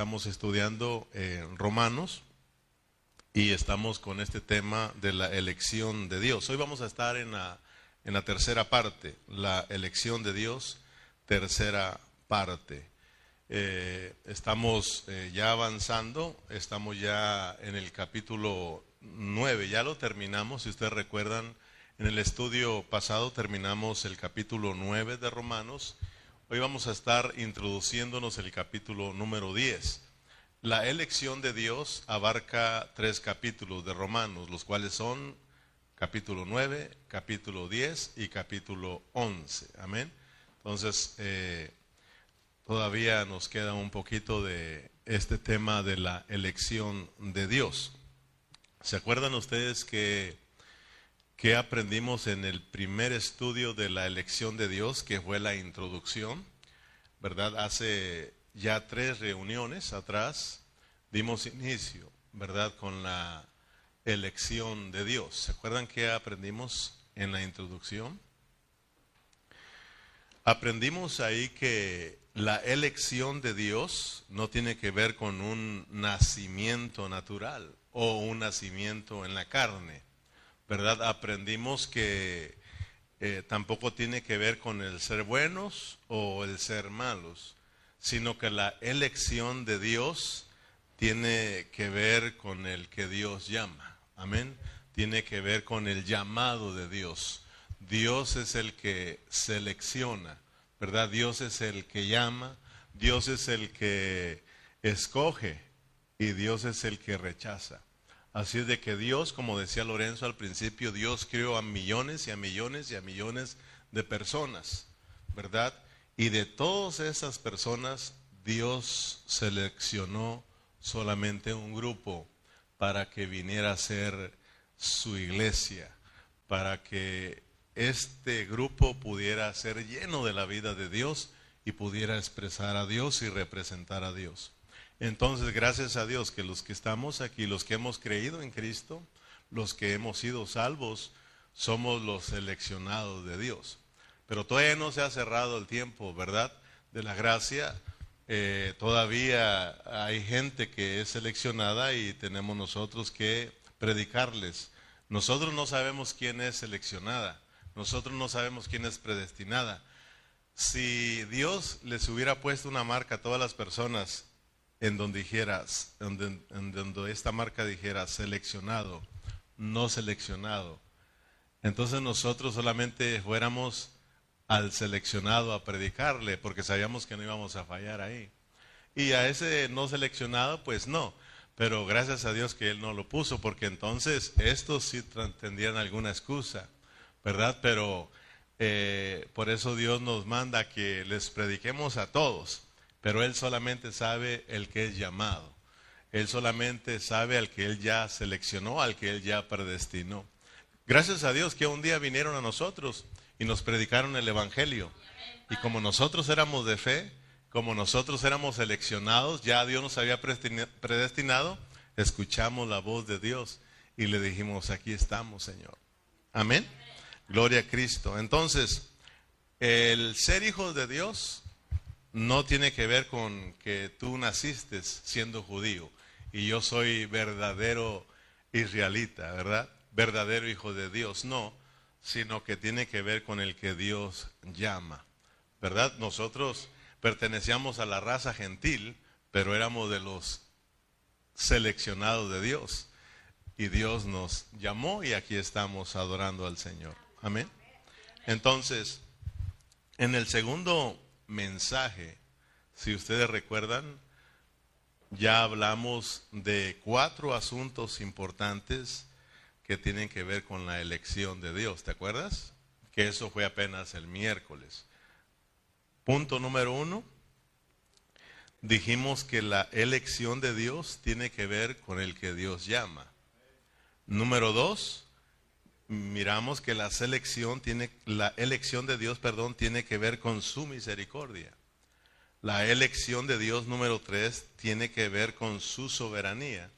estamos estudiando en Romanos y estamos con este tema de la elección de Dios. Hoy vamos a estar en la, en la tercera parte, la elección de Dios, tercera parte. Eh, estamos eh, ya avanzando, estamos ya en el capítulo 9, ya lo terminamos, si ustedes recuerdan, en el estudio pasado terminamos el capítulo 9 de Romanos Hoy vamos a estar introduciéndonos el capítulo número 10. La elección de Dios abarca tres capítulos de Romanos, los cuales son capítulo 9, capítulo 10 y capítulo 11. Amén. Entonces, eh, todavía nos queda un poquito de este tema de la elección de Dios. ¿Se acuerdan ustedes que ¿Qué aprendimos en el primer estudio de la elección de Dios, que fue la introducción? ¿Verdad? Hace ya tres reuniones atrás dimos inicio, ¿verdad? Con la elección de Dios. ¿Se acuerdan qué aprendimos en la introducción? Aprendimos ahí que la elección de Dios no tiene que ver con un nacimiento natural o un nacimiento en la carne ¿verdad? Aprendimos que eh, tampoco tiene que ver con el ser buenos o el ser malos, sino que la elección de Dios tiene que ver con el que Dios llama. Amén. Tiene que ver con el llamado de Dios. Dios es el que selecciona, ¿verdad? Dios es el que llama, Dios es el que escoge y Dios es el que rechaza. Así es de que Dios, como decía Lorenzo al principio, Dios creó a millones y a millones y a millones de personas, ¿verdad? Y de todas esas personas, Dios seleccionó solamente un grupo para que viniera a ser su iglesia, para que este grupo pudiera ser lleno de la vida de Dios y pudiera expresar a Dios y representar a Dios. Entonces, gracias a Dios que los que estamos aquí, los que hemos creído en Cristo, los que hemos sido salvos, somos los seleccionados de Dios. Pero todavía no se ha cerrado el tiempo, ¿verdad? De la gracia. Eh, todavía hay gente que es seleccionada y tenemos nosotros que predicarles. Nosotros no sabemos quién es seleccionada. Nosotros no sabemos quién es predestinada. Si Dios les hubiera puesto una marca a todas las personas en donde dijeras, en donde, esta marca dijera seleccionado, no seleccionado. Entonces nosotros solamente fuéramos al seleccionado a predicarle, porque sabíamos que no íbamos a fallar ahí. Y a ese no seleccionado, pues no. Pero gracias a Dios que Él no lo puso, porque entonces estos sí tendrían alguna excusa, ¿verdad? Pero eh, por eso Dios nos manda que les prediquemos a todos pero Él solamente sabe el que es llamado. Él solamente sabe al que Él ya seleccionó, al que Él ya predestinó. Gracias a Dios que un día vinieron a nosotros y nos predicaron el Evangelio. Y como nosotros éramos de fe, como nosotros éramos seleccionados, ya Dios nos había predestinado, escuchamos la voz de Dios y le dijimos, aquí estamos, Señor. Amén. Gloria a Cristo. Entonces, el ser hijos de Dios no tiene que ver con que tú naciste siendo judío y yo soy verdadero israelita, ¿verdad? Verdadero hijo de Dios, no, sino que tiene que ver con el que Dios llama, ¿verdad? Nosotros pertenecíamos a la raza gentil, pero éramos de los seleccionados de Dios. Y Dios nos llamó y aquí estamos adorando al Señor. Amén. Entonces, en el segundo mensaje, si ustedes recuerdan, ya hablamos de cuatro asuntos importantes que tienen que ver con la elección de Dios. ¿Te acuerdas? Que eso fue apenas el miércoles. Punto número uno. Dijimos que la elección de Dios tiene que ver con el que Dios llama. Número dos, miramos que la selección tiene, la elección de Dios, perdón, tiene que ver con su misericordia. La elección de Dios número tres tiene que ver con su soberanía.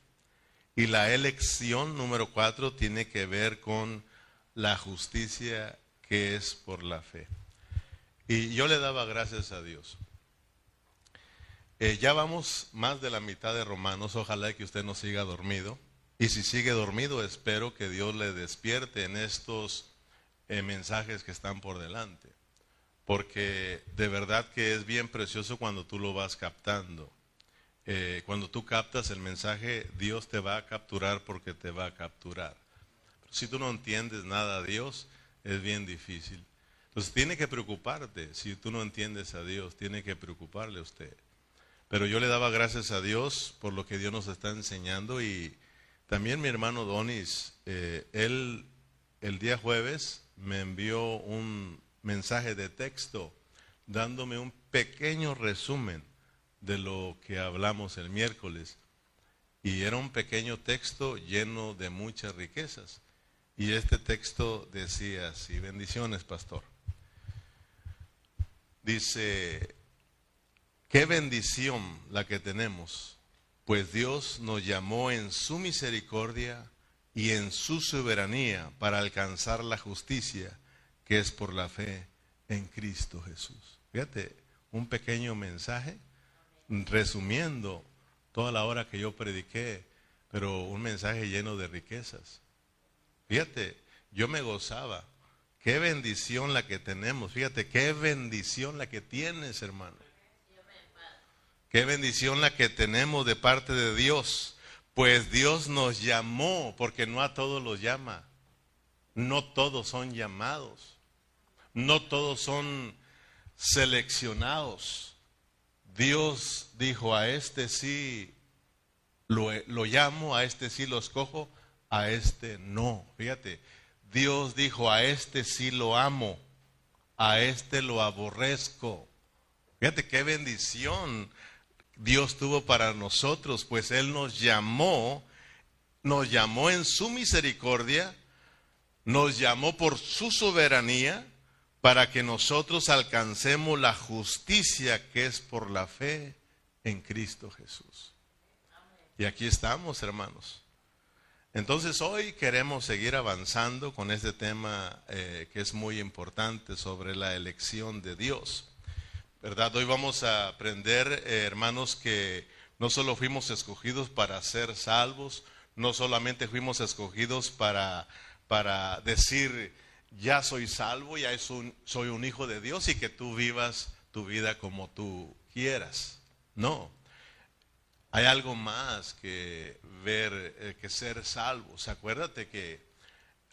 Y la elección número cuatro tiene que ver con la justicia que es por la fe. Y yo le daba gracias a Dios. Eh, ya vamos más de la mitad de Romanos, ojalá que usted no siga dormido. Y si sigue dormido, espero que Dios le despierte en estos eh, mensajes que están por delante. Porque de verdad que es bien precioso cuando tú lo vas captando. Eh, cuando tú captas el mensaje, Dios te va a capturar porque te va a capturar. si tú no entiendes nada de Dios, es bien difícil. Entonces tiene que preocuparte. Si tú no entiendes a Dios, tiene que preocuparle a usted. Pero yo le daba gracias a Dios por lo que Dios nos está enseñando y también mi hermano Donis, eh, él el día jueves me envió un mensaje de texto dándome un pequeño resumen de lo que hablamos el miércoles. Y era un pequeño texto lleno de muchas riquezas. Y este texto decía así, bendiciones, pastor. Dice, Qué bendición la que tenemos, pues Dios nos llamó en su misericordia y en su soberanía para alcanzar la justicia que es por la fe en Cristo Jesús. Fíjate, un pequeño mensaje resumiendo toda la hora que yo prediqué, pero un mensaje lleno de riquezas. Fíjate, yo me gozaba. Qué bendición la que tenemos. Fíjate, qué bendición la que tienes, hermano. Qué bendición la que tenemos de parte de Dios. Pues Dios nos llamó, porque no a todos los llama. No todos son llamados. No todos son seleccionados. Dios dijo, a este sí lo, llamo, a este sí lo escojo, a este no. Fíjate, Dios dijo, a este sí lo amo, a este lo aborrezco. Fíjate qué bendición Dios tuvo para nosotros, pues Él nos llamó, nos llamó en su misericordia, nos llamó por su soberanía para que nosotros alcancemos la justicia que es por la fe en Cristo Jesús. Y aquí estamos, hermanos. Entonces hoy queremos seguir avanzando con este tema eh, que es muy importante sobre la elección de Dios. ¿Verdad? Hoy vamos a aprender, eh, hermanos, que no solo fuimos escogidos para ser salvos, no solamente fuimos escogidos para, para decir, ya soy salvo, ya soy un hijo de Dios y que tú vivas tu vida como tú quieras. No, hay algo más que ver, eh, que ser salvos. Acuérdate que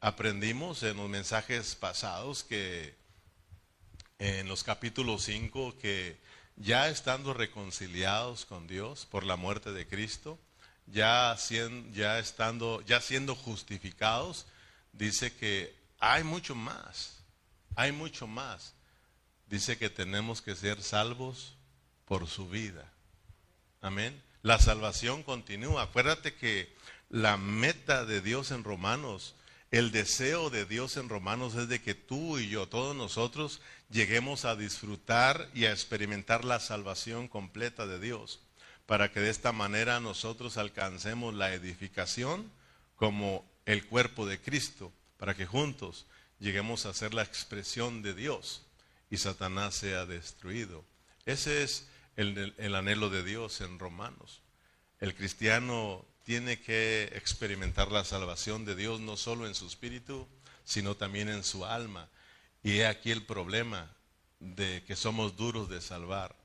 aprendimos en los mensajes pasados que en los capítulos 5 que ya estando reconciliados con Dios por la muerte de Cristo, ya, siendo, ya estando, ya siendo justificados, dice que hay mucho más, hay mucho más. Dice que tenemos que ser salvos por su vida. Amén. La salvación continúa. Acuérdate que la meta de Dios en Romanos el deseo de Dios en Romanos es de que tú y yo, todos nosotros, lleguemos a disfrutar y a experimentar la salvación completa de Dios, para que de esta manera nosotros alcancemos la edificación como el cuerpo de Cristo, para que juntos lleguemos a ser la expresión de Dios y Satanás sea destruido. Ese es el, el anhelo de Dios en Romanos. El cristiano tiene que experimentar la salvación de Dios no solo en su espíritu, sino también en su alma. Y he aquí el problema de que somos duros de salvar.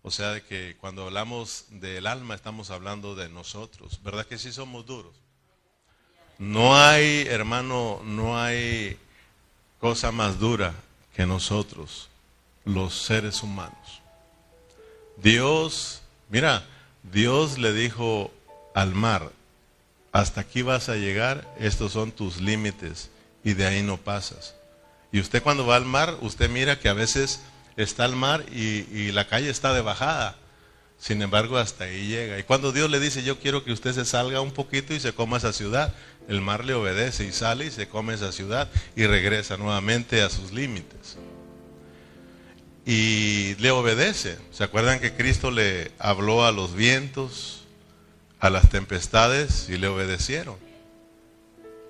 O sea, de que cuando hablamos del alma estamos hablando de nosotros. ¿Verdad que sí somos duros? No hay, hermano, no hay cosa más dura que nosotros, los seres humanos. Dios, mira, Dios le dijo al mar, hasta aquí vas a llegar, estos son tus límites y de ahí no pasas. Y usted cuando va al mar, usted mira que a veces está el mar y, la calle está de bajada. Sin embargo, hasta ahí llega. Y cuando Dios le dice, yo quiero que usted se salga un poquito y se coma esa ciudad, el mar le obedece y sale y se come esa ciudad y regresa nuevamente a sus límites. Y le obedece. ¿Se acuerdan que Cristo le habló a los vientos, a las tempestades y le obedecieron.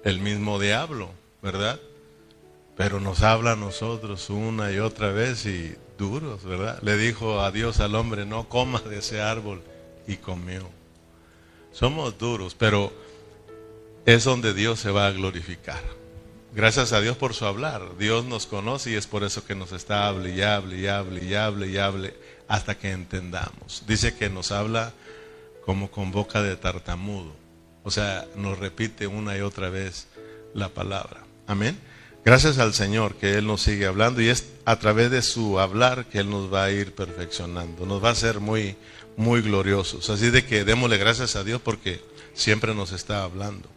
El mismo diablo, ¿verdad? Pero nos habla a nosotros una y otra vez y duros, ¿verdad? Le dijo a Dios al hombre, no comas de ese árbol y comió. Somos duros, pero es donde Dios se va a glorificar. Gracias a Dios por su hablar. Dios nos conoce y es por eso que nos está hable y hable y hable y hable y hable hasta que entendamos. Dice que nos habla como con boca de tartamudo. O sea, nos repite una y otra vez la palabra. Amén. Gracias al Señor que Él nos sigue hablando y es a través de su hablar que Él nos va a ir perfeccionando. Nos va a ser muy, muy gloriosos. Así de que démosle gracias a Dios porque siempre nos está hablando.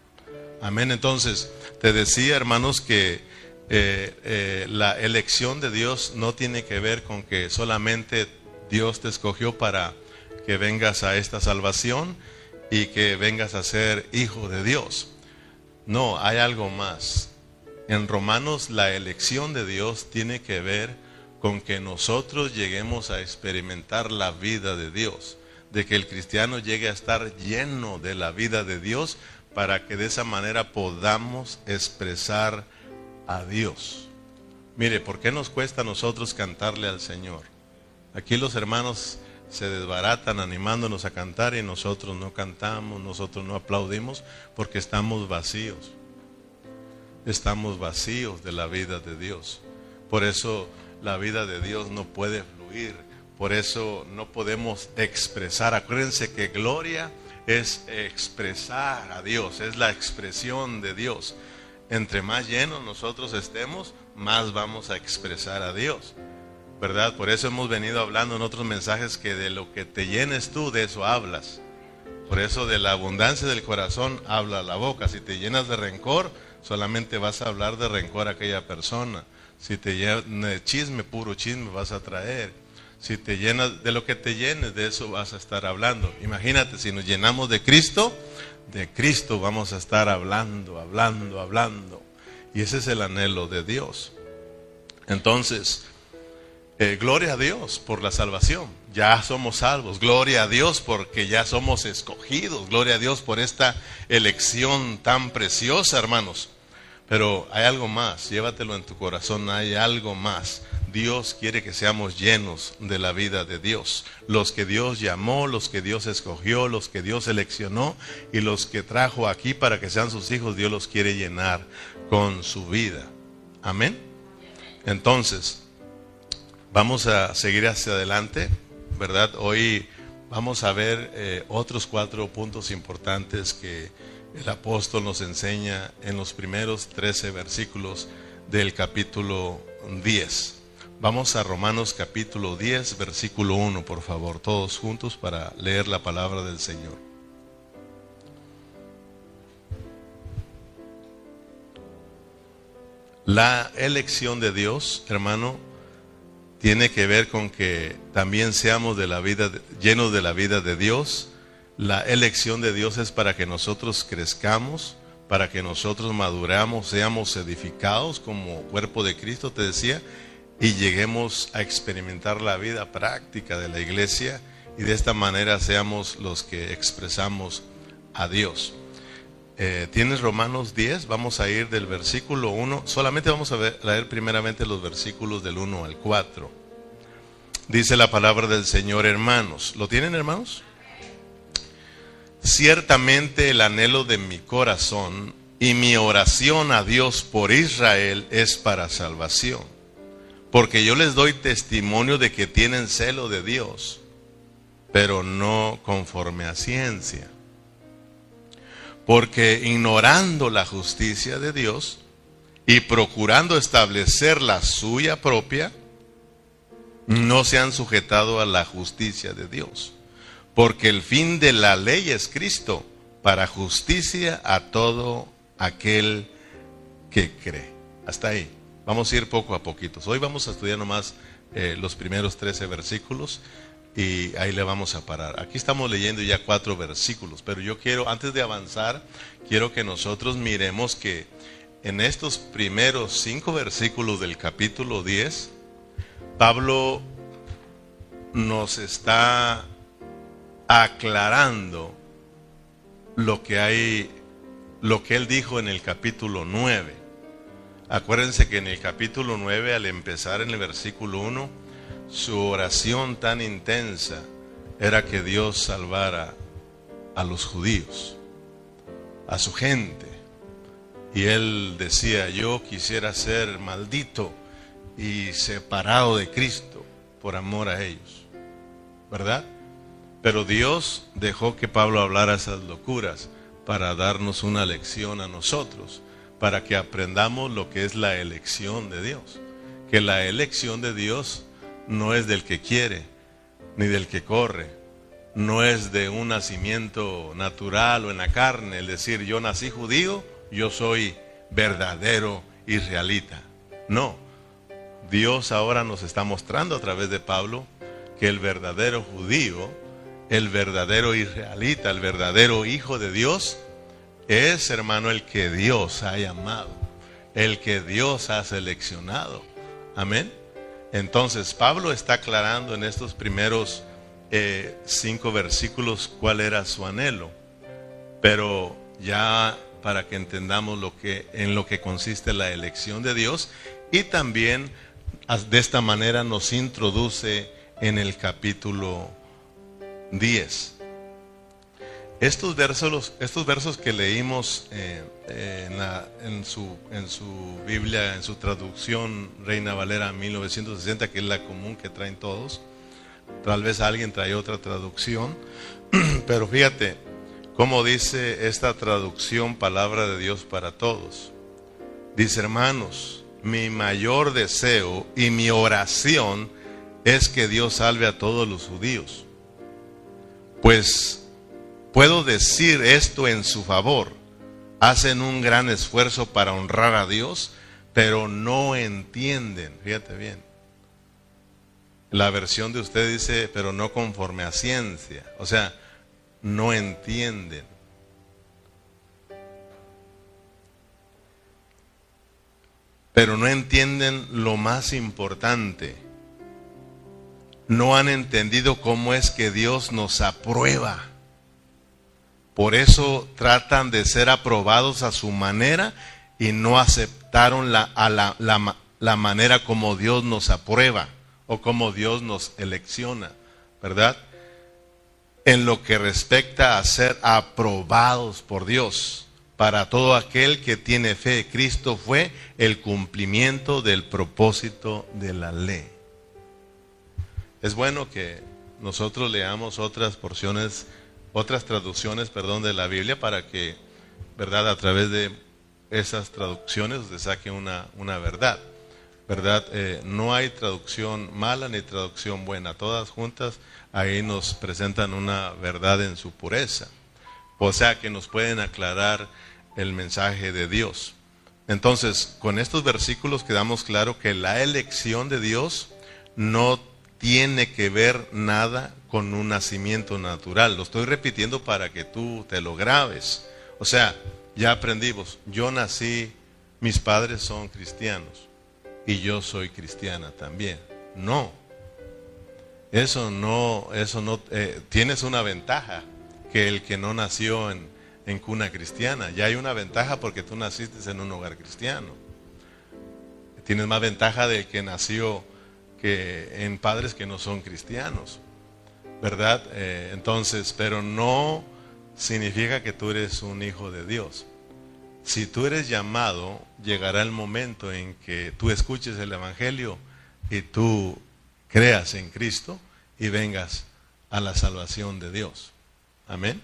Amén. Entonces, te decía, hermanos, que eh, eh, la elección de Dios no tiene que ver con que solamente Dios te escogió para que vengas a esta salvación y que vengas a ser hijo de Dios. No, hay algo más. En Romanos la elección de Dios tiene que ver con que nosotros lleguemos a experimentar la vida de Dios, de que el cristiano llegue a estar lleno de la vida de Dios para que de esa manera podamos expresar a Dios. Mire, ¿por qué nos cuesta a nosotros cantarle al Señor? Aquí los hermanos se desbaratan animándonos a cantar y nosotros no cantamos, nosotros no aplaudimos porque estamos vacíos estamos vacíos de la vida de Dios. Por eso la vida de Dios no puede fluir. Por eso no podemos expresar. Acuérdense que gloria es expresar a Dios, es la expresión de Dios. Entre más llenos nosotros estemos, más vamos a expresar a Dios. ¿Verdad? Por eso hemos venido hablando en otros mensajes que de lo que te llenes tú, de eso hablas. Por eso de la abundancia del corazón habla la boca. Si te llenas de rencor, solamente vas a hablar de rencor a aquella persona. Si te llenas de chisme, puro chisme vas a traer. Si te llenas de lo que te llenes, de eso vas a estar hablando. Imagínate, si nos llenamos de Cristo, de Cristo vamos a estar hablando, hablando, hablando. Y ese es el anhelo de Dios. Entonces, eh, gloria a Dios por la salvación. Ya somos salvos. Gloria a Dios porque ya somos escogidos. Gloria a Dios por esta elección tan preciosa, hermanos. Pero hay algo más, llévatelo en tu corazón, hay algo más. Dios quiere que seamos llenos de la vida de Dios. Los que Dios llamó, los que Dios escogió, los que Dios seleccionó y los que trajo aquí para que sean sus hijos, Dios los quiere llenar con su vida. Amén. Entonces, vamos a seguir hacia adelante, ¿verdad? Hoy vamos a ver eh, otros cuatro puntos importantes que el apóstol nos enseña en los primeros 13 versículos del capítulo 10. Vamos a Romanos capítulo 10, versículo 1, por favor, todos juntos para leer la palabra del Señor. La elección de Dios, hermano, tiene que ver con que también seamos de la vida llenos de la vida de Dios la elección de Dios es para que nosotros crezcamos, para que nosotros maduramos, seamos edificados como cuerpo de Cristo, te decía, y lleguemos a experimentar la vida práctica de la iglesia y de esta manera seamos los que expresamos a Dios. Eh, ¿Tienes Romanos 10? Vamos a ir del versículo 1. Solamente vamos a leer primeramente los versículos del 1 al 4. Dice la palabra del Señor, hermanos. ¿Lo tienen, hermanos? Ciertamente el anhelo de mi corazón y mi oración a Dios por Israel es para salvación. Porque yo les doy testimonio de que tienen celo de Dios, pero no conforme a ciencia. Porque ignorando la justicia de Dios y procurando establecer la suya propia, no se han sujetado a la justicia de Dios porque el fin de la ley es Cristo, para justicia a todo aquel que cree. Hasta ahí. Vamos a ir poco a poquito. Hoy vamos a estudiar nomás eh, los primeros 13 versículos y ahí le vamos a parar. Aquí estamos leyendo ya cuatro versículos, pero yo quiero, antes de avanzar, quiero que nosotros miremos que en estos primeros cinco versículos del capítulo 10, Pablo nos está aclarando lo que hay, lo que él dijo en el capítulo 9. Acuérdense que en el capítulo 9, al empezar en el versículo 1, su oración tan intensa era que Dios salvara a los judíos, a su gente. Y él decía, yo quisiera ser maldito y separado de Cristo por amor a ellos. ¿Verdad? Pero Dios dejó que Pablo hablara esas locuras para darnos una lección a nosotros, para que aprendamos lo que es la elección de Dios. Que la elección de Dios no es del que quiere, ni del que corre, no es de un nacimiento natural o en la carne, el decir yo nací judío, yo soy verdadero israelita. No, Dios ahora nos está mostrando a través de Pablo que el verdadero judío, el verdadero israelita, el verdadero hijo de Dios, es, hermano, el que Dios ha llamado, el que Dios ha seleccionado. Amén. Entonces, Pablo está aclarando en estos primeros eh, cinco versículos cuál era su anhelo, pero ya para que entendamos lo que, en lo que consiste la elección de Dios y también de esta manera nos introduce en el capítulo 10. Estos versos, estos versos que leímos eh, en, su, en su Biblia, en su traducción Reina Valera 1960, que es la común que traen todos, tal vez alguien trae otra traducción, pero fíjate cómo dice esta traducción Palabra de Dios para todos. Dice, hermanos, mi mayor deseo y mi oración es que Dios salve a todos los judíos. Pues Puedo decir esto en su favor. Hacen un gran esfuerzo para honrar a Dios, pero no entienden. Fíjate bien. La versión de usted dice, pero no conforme a ciencia. O sea, no entienden. Pero no entienden lo más importante. No han entendido cómo es que Dios nos aprueba. Por eso tratan de ser aprobados a su manera y no aceptaron la, a la, la, manera como Dios nos aprueba o como Dios nos elecciona, ¿verdad? En lo que respecta a ser aprobados por Dios. Para todo aquel que tiene fe, Cristo fue el cumplimiento del propósito de la ley. Es bueno que nosotros leamos otras porciones otras traducciones, perdón, de la Biblia para que, ¿verdad? A través de esas traducciones se saque una, una verdad, ¿verdad? Eh, no hay traducción mala ni traducción buena, todas juntas ahí nos presentan una verdad en su pureza, o sea que nos pueden aclarar el mensaje de Dios. Entonces, con estos versículos quedamos claro que la elección de Dios no tiene que ver nada con un nacimiento natural. Lo estoy repitiendo para que tú te lo grabes. O sea, ya aprendimos, yo nací, mis padres son cristianos y yo soy cristiana también. No. Eso no, eso no, eh, tienes una ventaja que el que no nació en, en cuna cristiana. Ya hay una ventaja porque tú naciste en un hogar cristiano. Tienes más ventaja del que nació que en padres que no son cristianos, ¿verdad? Eh, entonces, pero no significa que tú eres un hijo de Dios. Si tú eres llamado, llegará el momento en que tú escuches el Evangelio y tú creas en Cristo y vengas a la salvación de Dios. Amén.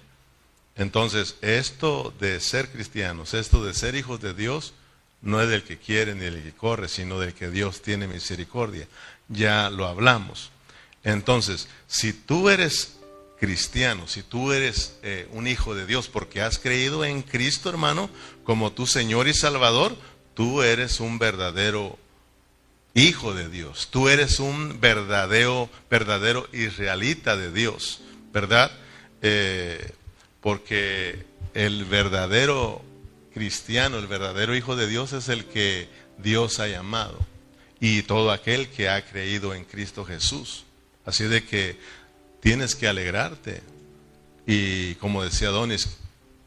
Entonces, esto de ser cristianos, esto de ser hijos de Dios, no es del que quiere ni del que corre, sino del que Dios tiene misericordia ya lo hablamos. Entonces, si tú eres cristiano, si tú eres eh, un hijo de Dios porque has creído en Cristo, hermano, como tu Señor y Salvador, tú eres un verdadero hijo de Dios. Tú eres un verdadero, verdadero israelita de Dios, ¿verdad? Eh, porque el verdadero cristiano, el verdadero hijo de Dios es el que Dios ha llamado y todo aquel que ha creído en Cristo Jesús. Así de que tienes que alegrarte. Y como decía Donis,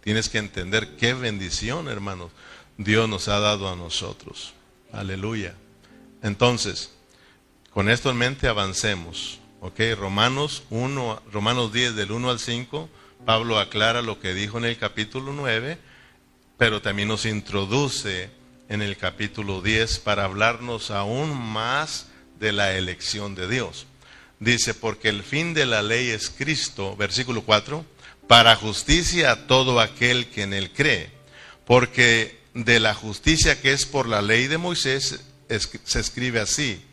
tienes que entender qué bendición, hermanos, Dios nos ha dado a nosotros. Aleluya. Entonces, Con esto en mente avancemos. ¿Ok? Romanos 1, Romanos 10 del 1 al 5, Pablo aclara lo que dijo en el capítulo 9, pero también nos introduce en el capítulo 10 para hablarnos aún más de la elección de Dios. Dice, porque el fin de la ley es Cristo, versículo 4, para justicia a todo aquel que en él cree, porque de la justicia que es por la ley de Moisés se escribe así,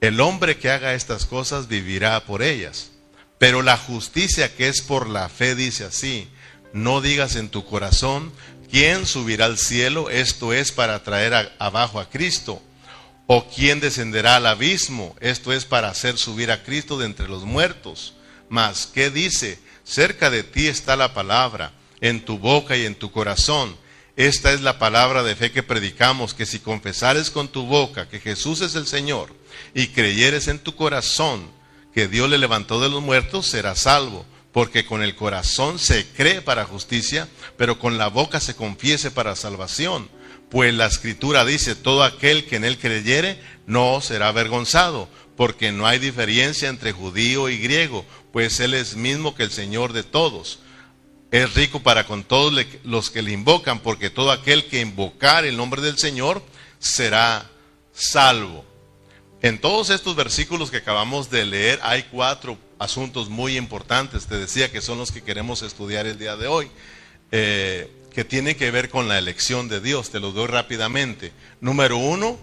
el hombre que haga estas cosas vivirá por ellas. Pero la justicia que es por la fe dice así, no digas en tu corazón, ¿quién subirá al cielo? Esto es para traer abajo a Cristo. ¿O quién descenderá al abismo? Esto es para hacer subir a Cristo de entre los muertos. Mas, ¿qué dice? Cerca de ti está la palabra, en tu boca y en tu corazón. Esta es la palabra de fe que predicamos, que si confesares con tu boca que Jesús es el Señor y creyeres en tu corazón que Dios le levantó de los muertos, serás salvo. Porque con el corazón se cree para justicia, pero con la boca se confiese para salvación. Pues la escritura dice, todo aquel que en él creyere no será avergonzado, porque no hay diferencia entre judío y griego, pues él es mismo que el Señor de todos es rico para con todos los que le invocan, porque todo aquel que invocar el nombre del Señor será salvo. En todos estos versículos que acabamos de leer hay cuatro asuntos muy importantes, te decía que son los que queremos estudiar el día de hoy, eh, que tienen que ver con la elección de Dios, te los doy rápidamente. Número uno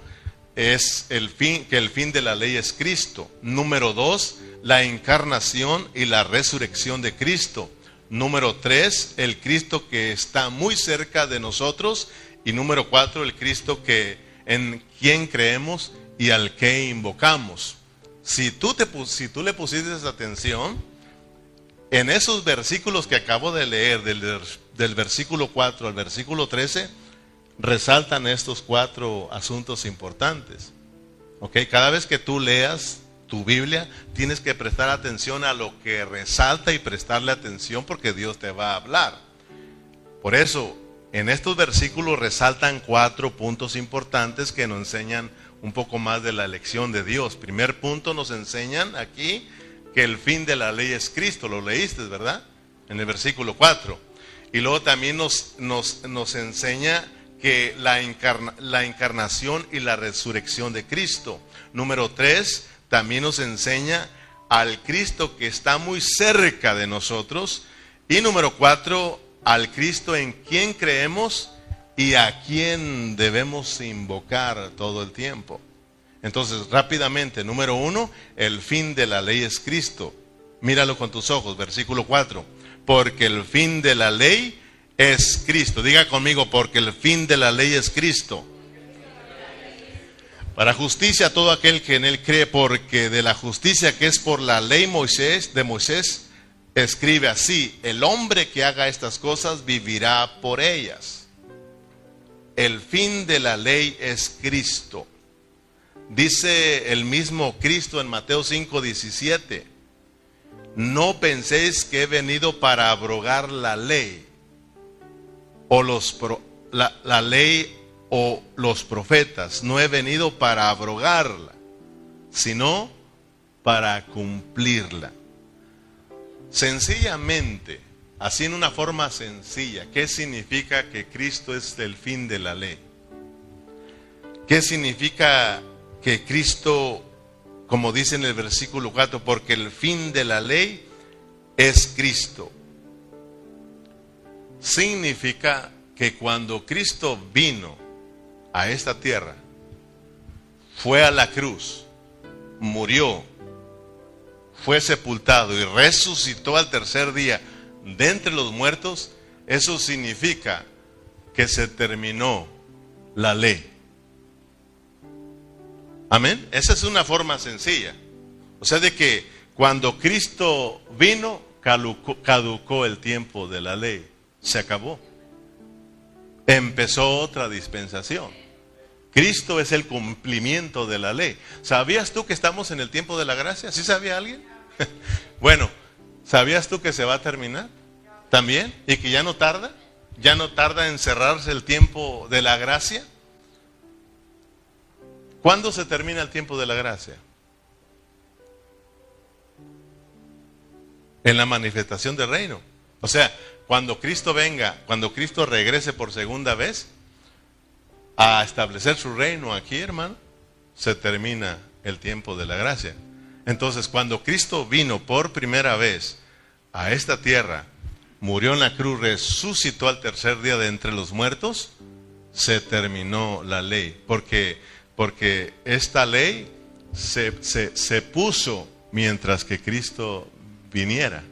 es el fin, que el fin de la ley es Cristo. Número dos, la encarnación y la resurrección de Cristo. Número tres, el Cristo que está muy cerca de nosotros. Y número cuatro, el Cristo que en quien creemos y al que invocamos. Si tú, te, si tú le pusiste atención, en esos versículos que acabo de leer, del, del versículo 4 al versículo 13, resaltan estos cuatro asuntos importantes. ¿Ok? Cada vez que tú leas tu Biblia, tienes que prestar atención a lo que resalta y prestarle atención porque Dios te va a hablar. Por eso, en estos versículos resaltan cuatro puntos importantes que nos enseñan un poco más de la elección de Dios. Primer punto, nos enseñan aquí que el fin de la ley es Cristo. Lo leíste, ¿verdad? En el versículo 4. Y luego también nos, nos, nos enseña que la, la encarnación y la resurrección de Cristo. Número 3, también nos enseña al Cristo que está muy cerca de nosotros. Y número cuatro, al Cristo en quien creemos y a quien debemos invocar todo el tiempo. Entonces, rápidamente, número uno, el fin de la ley es Cristo. Míralo con tus ojos, versículo 4. Porque el fin de la ley es Cristo. Diga conmigo, porque el fin de la ley es Cristo. Para justicia todo aquel que en él cree, porque de la justicia que es por la ley Moisés, de Moisés, escribe así, el hombre que haga estas cosas vivirá por ellas. El fin de la ley es Cristo. Dice el mismo Cristo en Mateo 5, 17, no penséis que he venido para abrogar la ley o los, la, la ley o los profetas. No he venido para abrogarla, sino para cumplirla. Sencillamente, así en una forma sencilla, ¿qué significa que Cristo es el fin de la ley? ¿Qué significa que Cristo, como dice en el versículo 4, porque el fin de la ley es Cristo? Significa que cuando Cristo vino, a esta tierra, fue a la cruz, murió, fue sepultado y resucitó al tercer día de entre los muertos, eso significa que se terminó la ley. Amén. Esa es una forma sencilla. O sea, de que cuando Cristo vino, caducó, el tiempo de la ley. Se acabó. Empezó otra dispensación. Cristo es el cumplimiento de la ley. ¿Sabías tú que estamos en el tiempo de la gracia? ¿Sí sabía alguien? bueno, ¿sabías tú que se va a terminar? ¿También? ¿Y que ya no tarda? ¿Ya no tarda en cerrarse el tiempo de la gracia? ¿Cuándo se termina el tiempo de la gracia? En la manifestación del reino. O sea, cuando Cristo venga, cuando Cristo regrese por segunda vez a establecer su reino aquí, hermano, se termina el tiempo de la gracia. Entonces, cuando Cristo vino por primera vez a esta tierra, murió en la cruz, resucitó al tercer día de entre los muertos, se terminó la ley. Porque porque esta ley se, se puso mientras que Cristo viniera.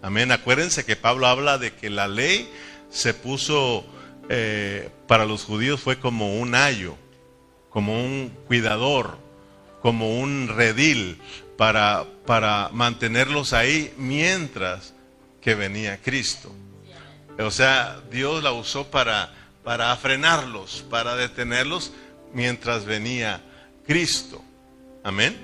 Amén. Acuérdense que Pablo habla de que la ley se puso eh, para los judíos fue como un ayo, como un cuidador, como un redil para, para mantenerlos ahí mientras que venía Cristo. O sea, Dios la usó para, para frenarlos, para detenerlos mientras venía Cristo. Amén.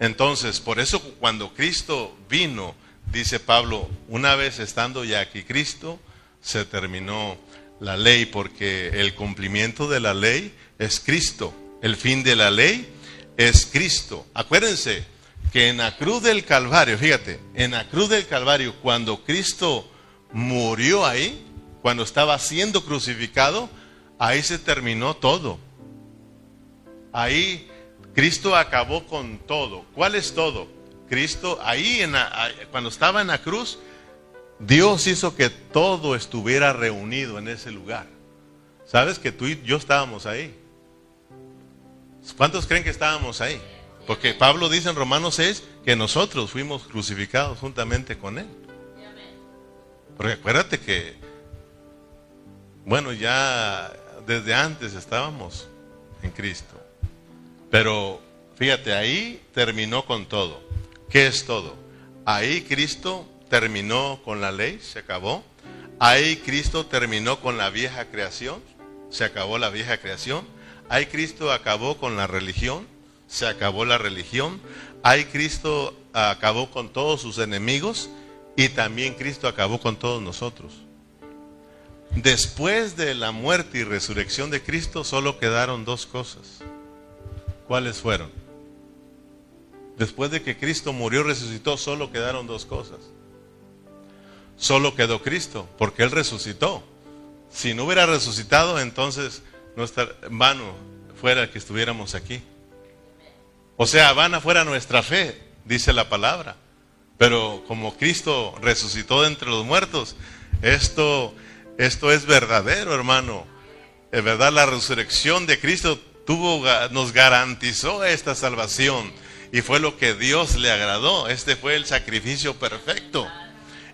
Entonces, por eso cuando Cristo vino, dice Pablo, una vez estando ya aquí Cristo, se terminó la ley, porque el cumplimiento de la ley es Cristo. El fin de la ley es Cristo. Acuérdense que en la cruz del Calvario, fíjate, en la cruz del Calvario, cuando Cristo murió ahí, cuando estaba siendo crucificado, ahí se terminó todo. Ahí Cristo acabó con todo. ¿Cuál es todo? Cristo, ahí en cuando estaba en la cruz, Dios hizo que todo estuviera reunido en ese lugar. ¿Sabes que tú y yo estábamos ahí? ¿Cuántos creen que estábamos ahí? Porque Pablo dice en Romanos 6 que nosotros fuimos crucificados juntamente con Él. Porque acuérdate que, bueno, ya desde antes estábamos en Cristo. Pero fíjate, ahí terminó con todo. ¿Qué es todo? Ahí Cristo terminó con la ley, se acabó. Ahí Cristo terminó con la vieja creación, se acabó la vieja creación. Ahí Cristo acabó con la religión, se acabó la religión. Ahí Cristo acabó con todos sus enemigos y también Cristo acabó con todos nosotros. Después de la muerte y resurrección de Cristo solo quedaron dos cosas. ¿Cuáles fueron? Después de que Cristo murió y resucitó, solo quedaron dos cosas. Solo quedó Cristo, porque Él resucitó. Si no hubiera resucitado, entonces no estar, vano fuera que estuviéramos aquí. O sea, vana fuera nuestra fe, dice la palabra. Pero como Cristo resucitó de entre los muertos, esto, esto es verdadero, hermano. Es verdad, la resurrección de Cristo tuvo, nos garantizó esta salvación y fue lo que Dios le agradó. Este fue el sacrificio perfecto.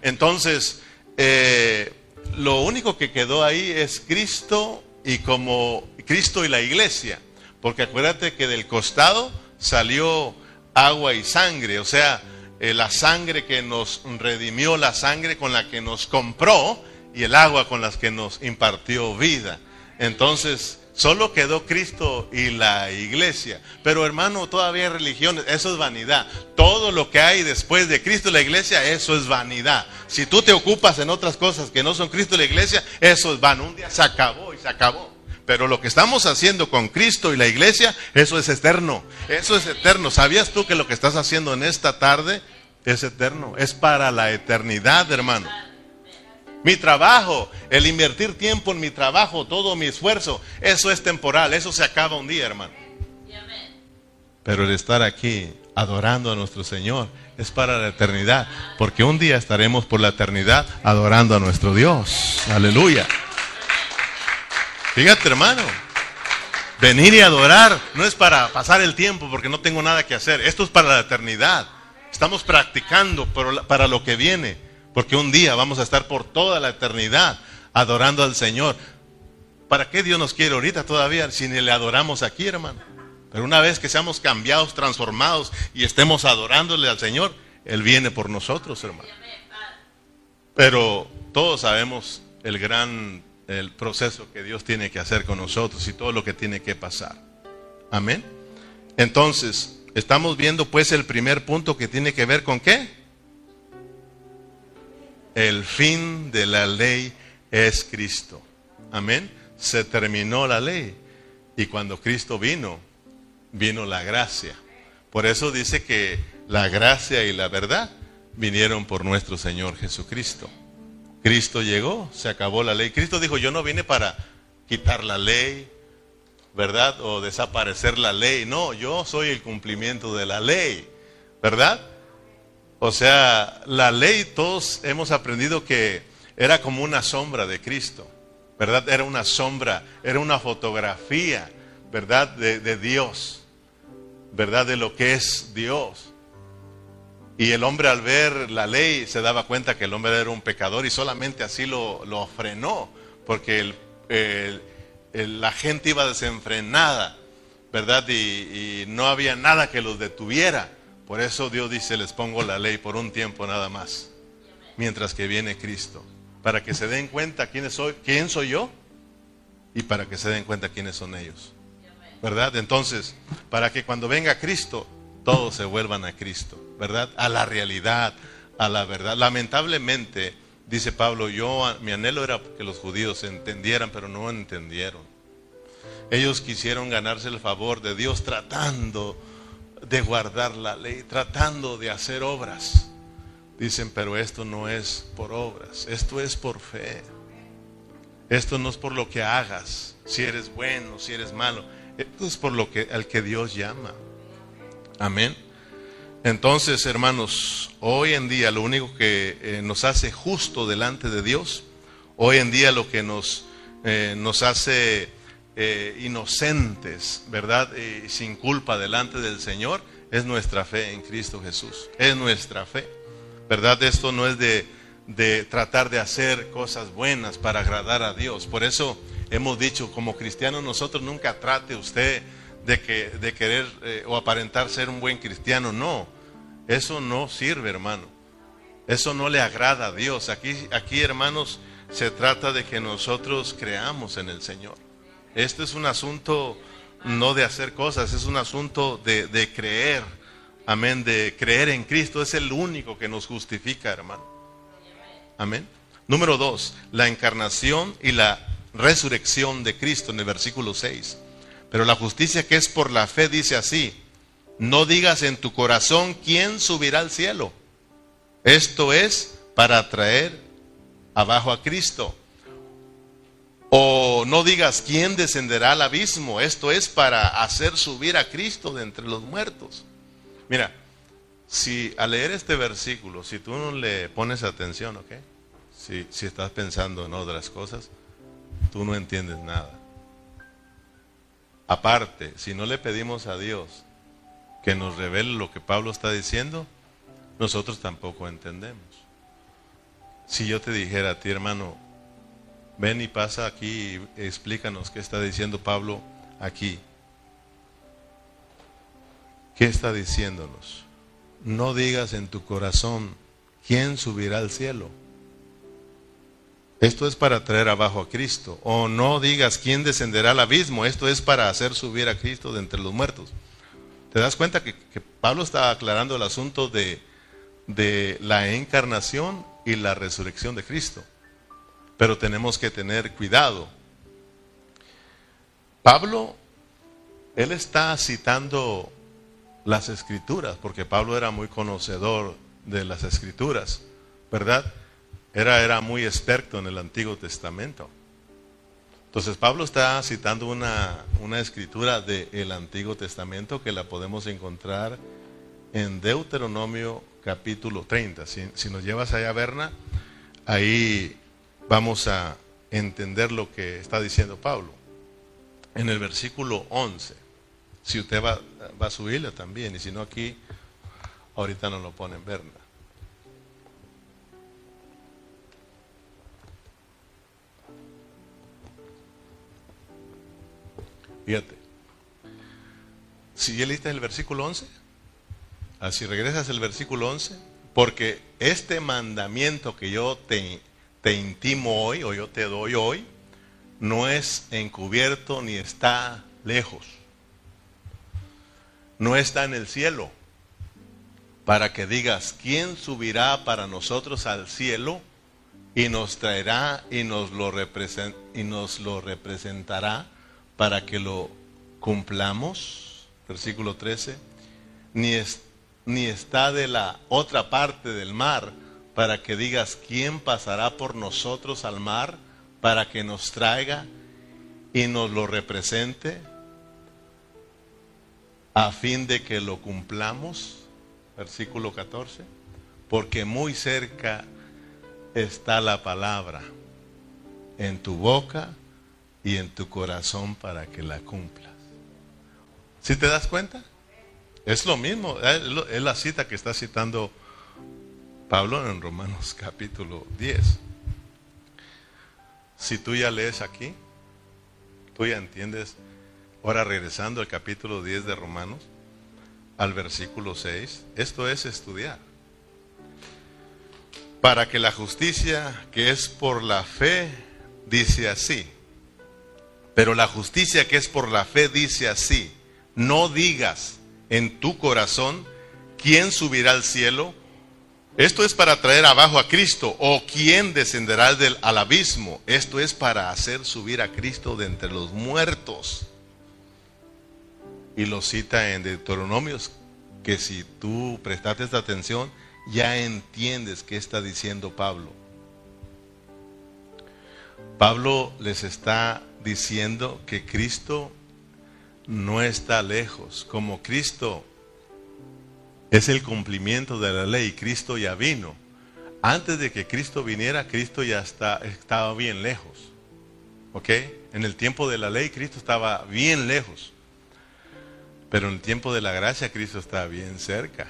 Entonces, eh, lo único que quedó ahí es Cristo y como Cristo y la iglesia. Porque acuérdate que del costado salió agua y sangre, o sea, eh, la sangre que nos redimió, la sangre con la que nos compró y el agua con las que nos impartió vida. Entonces, Solo quedó Cristo y la iglesia. Pero hermano, todavía hay religiones, eso es vanidad. Todo lo que hay después de Cristo y la iglesia, eso es vanidad. Si tú te ocupas en otras cosas que no son Cristo y la iglesia, eso es van. Un día se acabó y se acabó. Pero lo que estamos haciendo con Cristo y la iglesia, eso es eterno. Eso es eterno. ¿Sabías tú que lo que estás haciendo en esta tarde es eterno? Es para la eternidad, hermano. Mi trabajo, el invertir tiempo en mi trabajo, todo mi esfuerzo, eso es temporal, eso se acaba un día, hermano. Pero el estar aquí adorando a nuestro Señor es para la eternidad, porque un día estaremos por la eternidad adorando a nuestro Dios. Aleluya. Fíjate, hermano, venir y adorar no es para pasar el tiempo porque no tengo nada que hacer, esto es para la eternidad. Estamos practicando para lo que viene. Porque un día vamos a estar por toda la eternidad adorando al Señor. ¿Para qué Dios nos quiere ahorita todavía si ni le adoramos aquí, hermano? Pero una vez que seamos cambiados, transformados y estemos adorándole al Señor, Él viene por nosotros, hermano. Pero todos sabemos el gran el proceso que Dios tiene que hacer con nosotros y todo lo que tiene que pasar. Amén. Entonces, estamos viendo pues el primer punto que tiene que ver con qué? El fin de la ley es Cristo. Amén. Se terminó la ley. Y cuando Cristo vino, vino la gracia. Por eso dice que la gracia y la verdad vinieron por nuestro Señor Jesucristo. Cristo llegó, se acabó la ley. Cristo dijo, yo no vine para quitar la ley, ¿verdad? O desaparecer la ley. No, yo soy el cumplimiento de la ley, ¿verdad? O sea, la ley todos hemos aprendido que era como una sombra de Cristo, ¿verdad? Era una sombra, era una fotografía, ¿verdad? De, de Dios, ¿verdad? De lo que es Dios. Y el hombre al ver la ley se daba cuenta que el hombre era un pecador y solamente así lo, lo frenó, porque la gente iba desenfrenada, ¿verdad? Y, y, no había nada que los detuviera. Por eso Dios dice, les pongo la ley por un tiempo nada más, mientras que viene Cristo, para que se den cuenta quién soy, quién soy yo y para que se den cuenta quiénes son ellos. ¿Verdad? Entonces, para que cuando venga Cristo, todos se vuelvan a Cristo, ¿verdad? A la realidad, a la verdad. Lamentablemente, dice Pablo, yo mi anhelo era que los judíos entendieran, pero no entendieron. Ellos quisieron ganarse el favor de Dios tratando de guardar la ley, tratando de hacer obras. Dicen, pero esto no es por obras, esto es por fe. Esto no es por lo que hagas, si eres bueno, si eres malo. Esto es por lo que al que Dios llama. Amén. Entonces, hermanos, hoy en día lo único que eh, nos hace justo delante de Dios, hoy en día lo que nos, eh, nos hace eh, inocentes, ¿verdad? Y sin culpa delante del Señor, es nuestra fe en Cristo Jesús. Es nuestra fe, ¿verdad? Esto no es de, de tratar de hacer cosas buenas para agradar a Dios. Por eso hemos dicho, como cristianos, nosotros nunca trate usted de, que, de querer eh, o aparentar ser un buen cristiano. No, eso no sirve, hermano. Eso no le agrada a Dios. Aquí, aquí, hermanos, se trata de que nosotros creamos en el Señor. Este es un asunto no de hacer cosas, es un asunto de, de creer. Amén, de creer en Cristo. Es el único que nos justifica, hermano. Amén. Número dos, la encarnación y la resurrección de Cristo en el versículo 6. Pero la justicia que es por la fe dice así, no digas en tu corazón quién subirá al cielo. Esto es para traer abajo a Cristo. O no digas quién descenderá al abismo. Esto es para hacer subir a Cristo de entre los muertos. Mira, si al leer este versículo, si tú no le pones atención, ¿ok? Si, estás pensando en otras cosas, tú no entiendes nada. Aparte, si no le pedimos a Dios que nos revele lo que Pablo está diciendo, nosotros tampoco entendemos. Si yo te dijera a ti, hermano, ven y pasa aquí y explícanos qué está diciendo Pablo aquí. ¿Qué está diciéndonos? No digas en tu corazón, ¿quién subirá al cielo? Esto es para traer abajo a Cristo. O no digas quién descenderá al abismo. Esto es para hacer subir a Cristo de entre los muertos. ¿Te das cuenta que, Pablo está aclarando el asunto de, de la encarnación y la resurrección de Cristo? Pero tenemos que tener cuidado. Pablo, él está citando las escrituras, porque Pablo era muy conocedor de las escrituras, ¿verdad? Era, era muy experto en el Antiguo Testamento. Entonces Pablo está citando una, una escritura del Antiguo Testamento que la podemos encontrar en Deuteronomio capítulo 30. Si, si nos llevas allá a Berna, ahí vamos a entender lo que está diciendo Pablo. En el versículo 11, si usted va, va a subirlo también, y si no aquí, ahorita no lo pone en Berna. Fíjate. Si ya leíste el versículo 11, así regresas el versículo 11, porque este mandamiento que yo te, te intimo hoy, o yo te doy hoy, no es encubierto ni está lejos. No está en el cielo. Para que digas, ¿quién subirá para nosotros al cielo y nos traerá y nos lo, y nos lo representará? para que lo cumplamos, versículo 13, ni, ni está de la otra parte del mar, para que digas, ¿quién pasará por nosotros al mar para que nos traiga y nos lo represente a fin de que lo cumplamos? Versículo 14. Porque muy cerca está la palabra en tu boca y en tu corazón para que la cumplas. ¿Sí te das cuenta? Es lo mismo, es la cita que está citando Pablo en Romanos capítulo 10. Si tú ya lees aquí, tú ya entiendes, ahora regresando al capítulo 10 de Romanos, al versículo 6, esto es estudiar. Para que la justicia que es por la fe dice así, pero la justicia que es por la fe dice así, no digas en tu corazón, ¿quién subirá al cielo? Esto es para traer abajo a Cristo. ¿O quién descenderá del, al abismo? Esto es para hacer subir a Cristo de entre los muertos. Y lo cita en Deuteronomios, que si tú prestaste esta atención, ya entiendes qué está diciendo Pablo. Pablo les está diciendo que Cristo no está lejos. Como Cristo es el cumplimiento de la ley, Cristo ya vino. Antes de que Cristo viniera, Cristo ya está, estaba bien lejos. ¿Ok? En el tiempo de la ley, Cristo estaba bien lejos. Pero en el tiempo de la gracia, Cristo está bien cerca.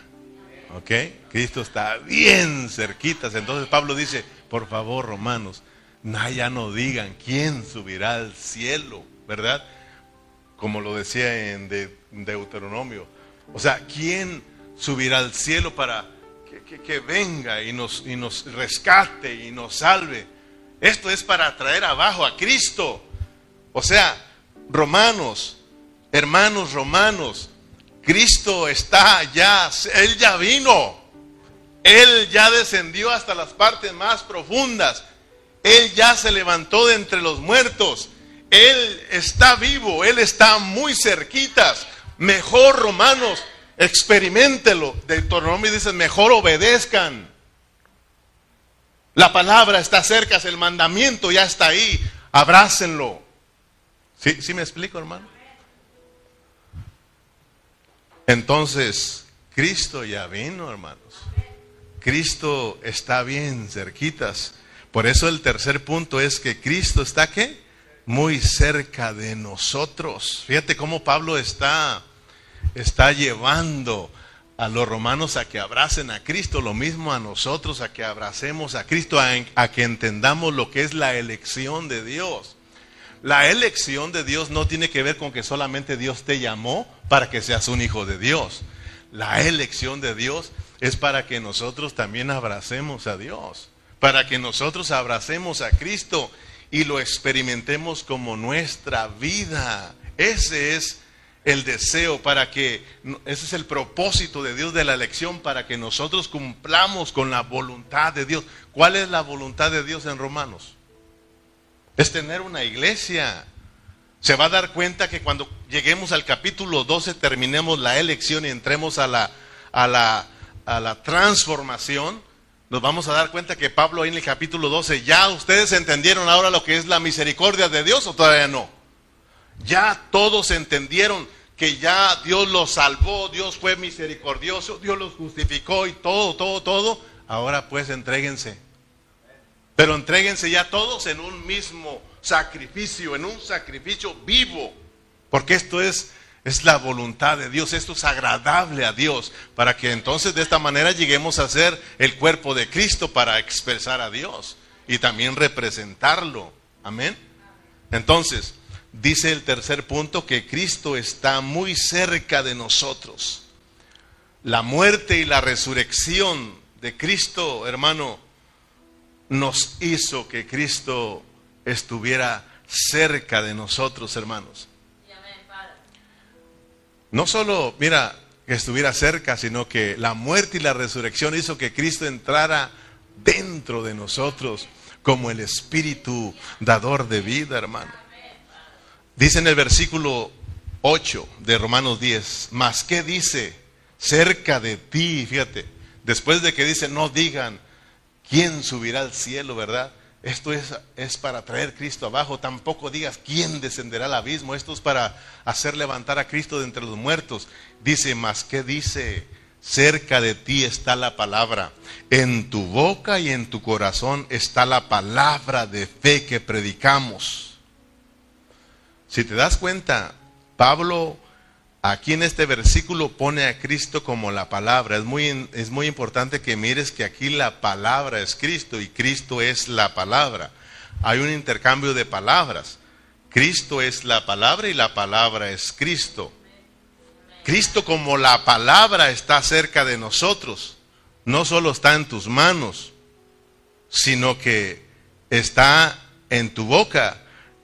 ¿Ok? Cristo está bien cerquitas. Entonces Pablo dice, por favor, romanos, ya no digan quién subirá al cielo, ¿verdad? Como lo decía en Deuteronomio. O sea, ¿quién subirá al cielo para que, venga y nos, rescate y nos salve? Esto es para traer abajo a Cristo. O sea, romanos, hermanos romanos, Cristo está ya, Él ya vino. Él ya descendió hasta las partes más profundas. Él ya se levantó de entre los muertos. Él está vivo, Él está muy cerquitas. Mejor, romanos, experimentelo. Deuteronomio dice, mejor obedezcan. La palabra está cerca, el mandamiento ya está ahí. Abrácenlo. ¿Sí, ¿Sí me explico, hermano? Entonces, Cristo ya vino, hermanos. Cristo está bien cerquitas. Por eso el tercer punto es que Cristo está qué? Muy cerca de nosotros. Fíjate cómo Pablo está, está llevando a los romanos a que abracen a Cristo, lo mismo a nosotros, a que abracemos a Cristo, a, que entendamos lo que es la elección de Dios. La elección de Dios no tiene que ver con que solamente Dios te llamó para que seas un hijo de Dios. La elección de Dios es para que nosotros también abracemos a Dios para que nosotros abracemos a Cristo y lo experimentemos como nuestra vida. Ese es el deseo para que, ese es el propósito de Dios de la elección, para que nosotros cumplamos con la voluntad de Dios. ¿Cuál es la voluntad de Dios en Romanos? Es tener una iglesia. Se va a dar cuenta que cuando lleguemos al capítulo 12, terminemos la elección y entremos a la, a la, a la transformación, nos vamos a dar cuenta que Pablo ahí en el capítulo 12, ya ustedes entendieron ahora lo que es la misericordia de Dios o todavía no. Ya todos entendieron que ya Dios los salvó, Dios fue misericordioso, Dios los justificó y todo, todo, todo. Ahora pues entréguense. Pero entréguense ya todos en un mismo sacrificio, en un sacrificio vivo. Porque esto es es la voluntad de Dios, esto es agradable a Dios, para que entonces de esta manera lleguemos a ser el cuerpo de Cristo para expresar a Dios y también representarlo. Amén. Entonces, dice el tercer punto que Cristo está muy cerca de nosotros. La muerte y la resurrección de Cristo, hermano, nos hizo que Cristo estuviera cerca de nosotros, hermanos. No solo, mira, que estuviera cerca, sino que la muerte y la resurrección hizo que Cristo entrara dentro de nosotros como el Espíritu dador de vida, hermano. Dice en el versículo 8 de Romanos 10, más qué dice, cerca de ti, fíjate, después de que dice, no digan, ¿quién subirá al cielo, verdad? Esto es, es, para traer Cristo abajo. Tampoco digas quién descenderá al abismo. Esto es para hacer levantar a Cristo de entre los muertos. Dice, más que dice, cerca de ti está la palabra. En tu boca y en tu corazón está la palabra de fe que predicamos. Si te das cuenta, Pablo aquí en este versículo pone a Cristo como la palabra. Es muy, es muy importante que mires que aquí la palabra es Cristo y Cristo es la palabra. Hay un intercambio de palabras. Cristo es la palabra y la palabra es Cristo. Cristo como la palabra está cerca de nosotros. No solo está en tus manos, sino que está en tu boca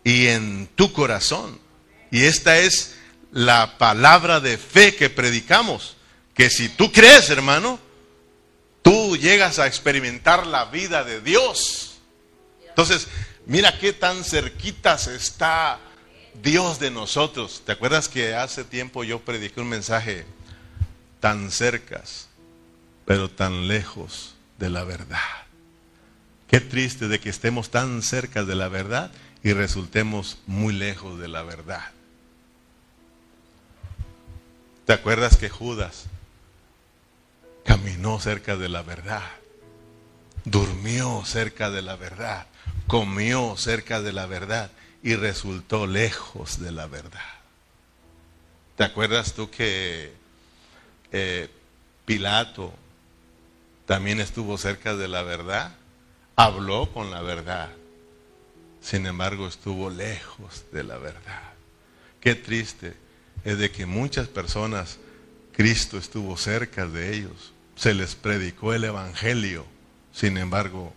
y en tu corazón. Y esta es la palabra de fe que predicamos. Que si tú crees, hermano, tú llegas a experimentar la vida de Dios. Entonces, mira qué tan cerquitas está Dios de nosotros. ¿Te acuerdas que hace tiempo yo prediqué un mensaje tan cercas, pero tan lejos de la verdad? Qué triste de que estemos tan cerca de la verdad y resultemos muy lejos de la verdad. ¿Te acuerdas que Judas caminó cerca de la verdad? Durmió cerca de la verdad, comió cerca de la verdad y resultó lejos de la verdad. ¿Te acuerdas tú que eh, Pilato también estuvo cerca de la verdad? Habló con la verdad. Sin embargo, estuvo lejos de la verdad. Qué triste es de que muchas personas, Cristo estuvo cerca de ellos, se les predicó el Evangelio, sin embargo,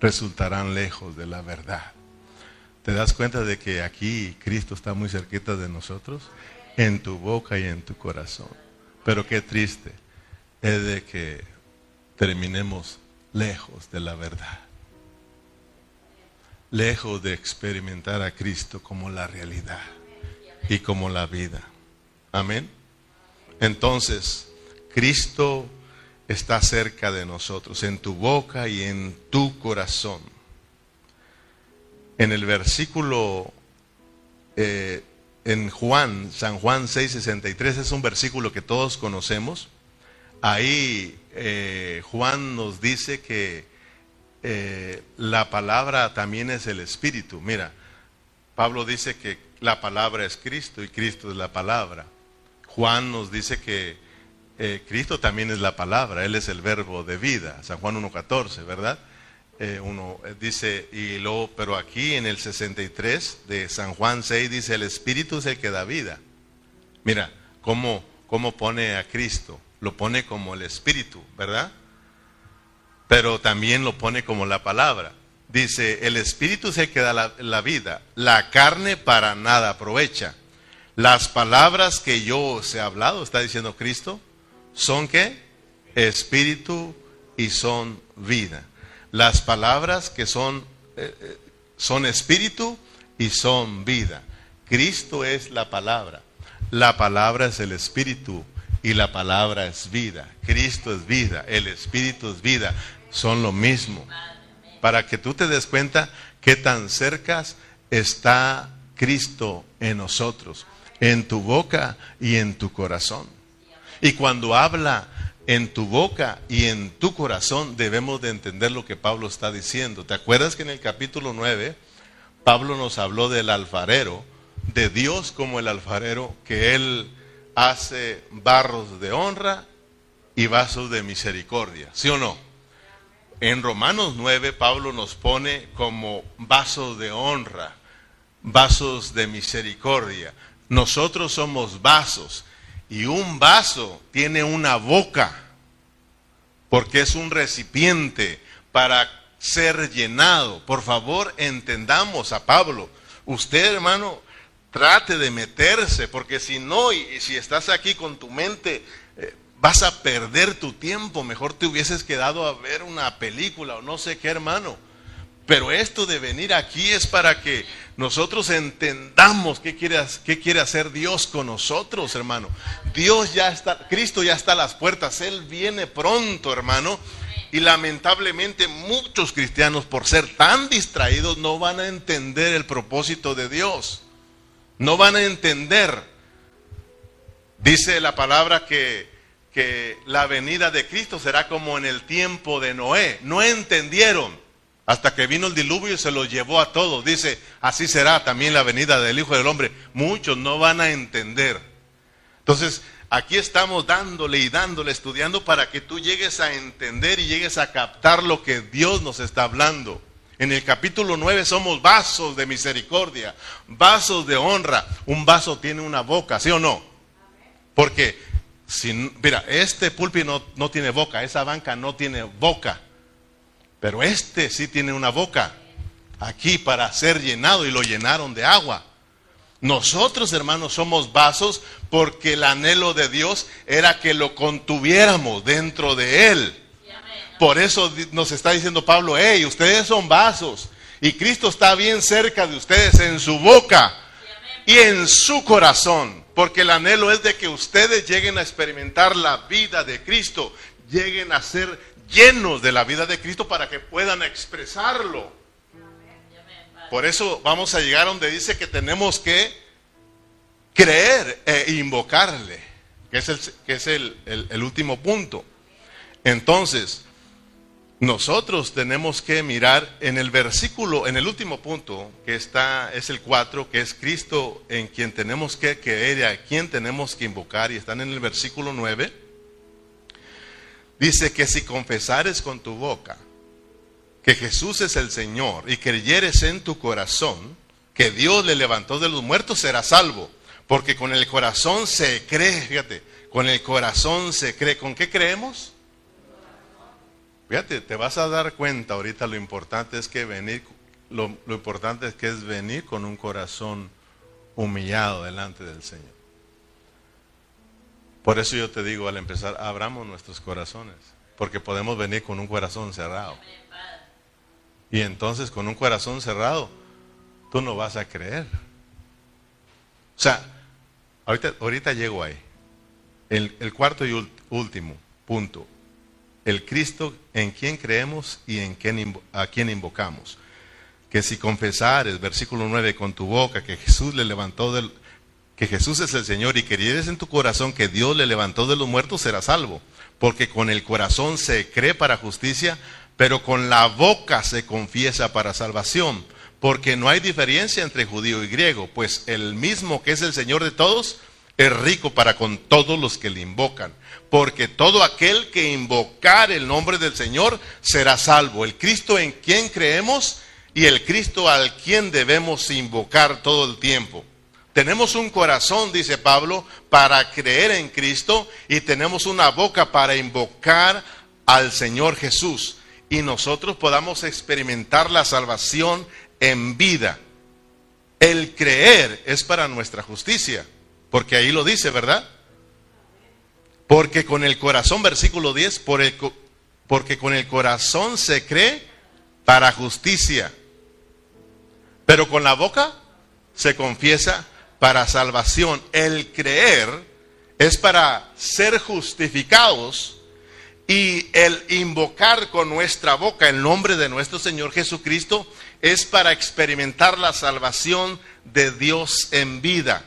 resultarán lejos de la verdad. ¿Te das cuenta de que aquí Cristo está muy cerquita de nosotros? En tu boca y en tu corazón. Pero qué triste es de que terminemos lejos de la verdad. Lejos de experimentar a Cristo como la realidad y como la vida. Amén. Entonces, Cristo está cerca de nosotros, en tu boca y en tu corazón. En el versículo, eh, en Juan, San Juan 6:63, es un versículo que todos conocemos. Ahí eh, Juan nos dice que eh, la palabra también es el Espíritu. Mira, Pablo dice que la palabra es Cristo y Cristo es la palabra. Juan nos dice que eh, Cristo también es la palabra, Él es el verbo de vida, San Juan 1.14, ¿verdad? Eh, uno dice, y luego, pero aquí en el 63 de San Juan 6 dice, el Espíritu es el que da vida. Mira, ¿cómo, cómo pone a Cristo? Lo pone como el Espíritu, ¿verdad? Pero también lo pone como la palabra. Dice, el Espíritu es el que da la, la vida, la carne para nada aprovecha. Las palabras que yo os he hablado, está diciendo Cristo, son qué? Espíritu y son vida. Las palabras que son, eh, eh, son espíritu y son vida. Cristo es la palabra. La palabra es el espíritu y la palabra es vida. Cristo es vida, el espíritu es vida. Son lo mismo. Para que tú te des cuenta qué tan cerca está Cristo en nosotros en tu boca y en tu corazón. Y cuando habla en tu boca y en tu corazón, debemos de entender lo que Pablo está diciendo. ¿Te acuerdas que en el capítulo 9 Pablo nos habló del alfarero, de Dios como el alfarero, que él hace barros de honra y vasos de misericordia, ¿sí o no? En Romanos 9 Pablo nos pone como vasos de honra, vasos de misericordia. Nosotros somos vasos y un vaso tiene una boca porque es un recipiente para ser llenado. Por favor, entendamos a Pablo. Usted, hermano, trate de meterse, porque si no, y, si estás aquí con tu mente, vas a perder tu tiempo. Mejor te hubieses quedado a ver una película o no sé qué, hermano. Pero esto de venir aquí es para que nosotros entendamos qué quiere, qué quiere hacer Dios con nosotros, hermano. Dios ya está, Cristo ya está a las puertas, Él viene pronto, hermano. Y lamentablemente muchos cristianos, por ser tan distraídos, no van a entender el propósito de Dios. No van a entender. Dice la palabra que, que la venida de Cristo será como en el tiempo de Noé. No entendieron hasta que vino el diluvio y se lo llevó a todos. Dice, así será también la venida del Hijo del Hombre. Muchos no van a entender. Entonces, aquí estamos dándole y dándole, estudiando para que tú llegues a entender y llegues a captar lo que Dios nos está hablando. En el capítulo 9 somos vasos de misericordia, vasos de honra. Un vaso tiene una boca, ¿sí o no? Porque, mira, este pulpi no, no tiene boca, esa banca no tiene boca. Pero este sí tiene una boca aquí para ser llenado y lo llenaron de agua. Nosotros, hermanos, somos vasos porque el anhelo de Dios era que lo contuviéramos dentro de Él. Por eso nos está diciendo Pablo, hey, ustedes son vasos y Cristo está bien cerca de ustedes en su boca y en su corazón, porque el anhelo es de que ustedes lleguen a experimentar la vida de Cristo, lleguen a ser llenos de la vida de Cristo para que puedan expresarlo. Por eso vamos a llegar donde dice que tenemos que creer e invocarle, que es el, que es el, el último punto. Entonces, nosotros tenemos que mirar en el versículo, en el último punto, que está, es el 4, que es Cristo en quien tenemos que creer y a quien tenemos que invocar, y están en el versículo 9. Dice que si confesares con tu boca que Jesús es el Señor y creyeres en tu corazón que Dios le levantó de los muertos, serás salvo. Porque con el corazón se cree, fíjate, con el corazón se cree. ¿Con qué creemos? Fíjate, te vas a dar cuenta ahorita lo importante es que venir, lo, importante es que es venir con un corazón humillado delante del Señor. Por eso yo te digo al empezar, abramos nuestros corazones, porque podemos venir con un corazón cerrado. Y entonces con un corazón cerrado, tú no vas a creer. O sea, ahorita, ahorita llego ahí. El cuarto y último punto. El Cristo en quien creemos y en quien, a quien invocamos. Que si confesares, versículo 9, con tu boca que Jesús le levantó del, que Jesús es el Señor y creyeres en tu corazón que Dios le levantó de los muertos, serás salvo. Porque con el corazón se cree para justicia, pero con la boca se confiesa para salvación. Porque no hay diferencia entre judío y griego, pues el mismo que es el Señor de todos es rico para con todos los que le invocan. Porque todo aquel que invocar el nombre del Señor será salvo. El Cristo en quien creemos y el Cristo al quien debemos invocar todo el tiempo. Tenemos un corazón, dice Pablo, para creer en Cristo y tenemos una boca para invocar al Señor Jesús y nosotros podamos experimentar la salvación en vida. El creer es para nuestra justicia, porque ahí lo dice, ¿verdad? Porque con el corazón, versículo 10, por el, porque con el corazón se cree para justicia, pero con la boca se confiesa para salvación. El creer es para ser justificados y el invocar con nuestra boca el nombre de nuestro Señor Jesucristo es para experimentar la salvación de Dios en vida.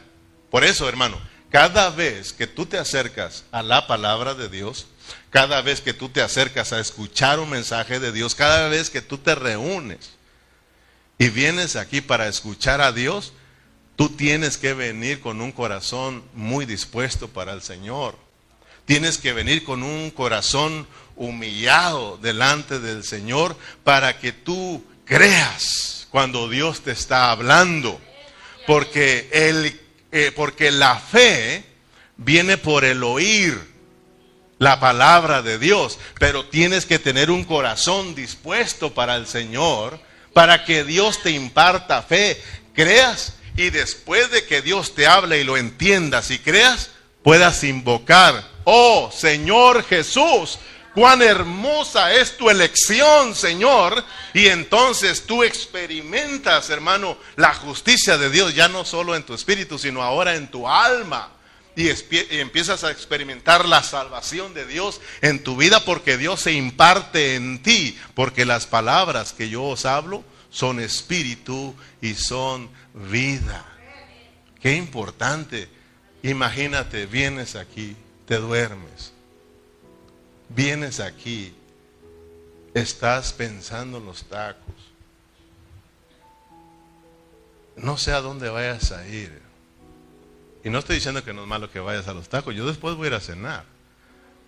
Por eso, hermano, cada vez que tú te acercas a la palabra de Dios, cada vez que tú te acercas a escuchar un mensaje de Dios, cada vez que tú te reúnes y vienes aquí para escuchar a Dios, Tú tienes que venir con un corazón muy dispuesto para el Señor. Tienes que venir con un corazón humillado delante del Señor para que tú creas cuando Dios te está hablando. Porque, el, eh, porque la fe viene por el oír la palabra de Dios, pero tienes que tener un corazón dispuesto para el Señor, para que Dios te imparta fe. Creas y después de que Dios te hable y lo entiendas y creas, puedas invocar, oh Señor Jesús, Cuán hermosa es tu elección, Señor. Y entonces tú experimentas, hermano, la justicia de Dios, ya no solo en tu espíritu, sino ahora en tu alma. Y, empiezas a experimentar la salvación de Dios en tu vida porque Dios se imparte en ti, porque las palabras que yo os hablo son espíritu y son vida. Qué importante. Imagínate, vienes aquí, te duermes vienes aquí, estás pensando en los tacos. No sé a dónde vayas a ir. Y no estoy diciendo que no es malo que vayas a los tacos. Yo después voy a ir a cenar.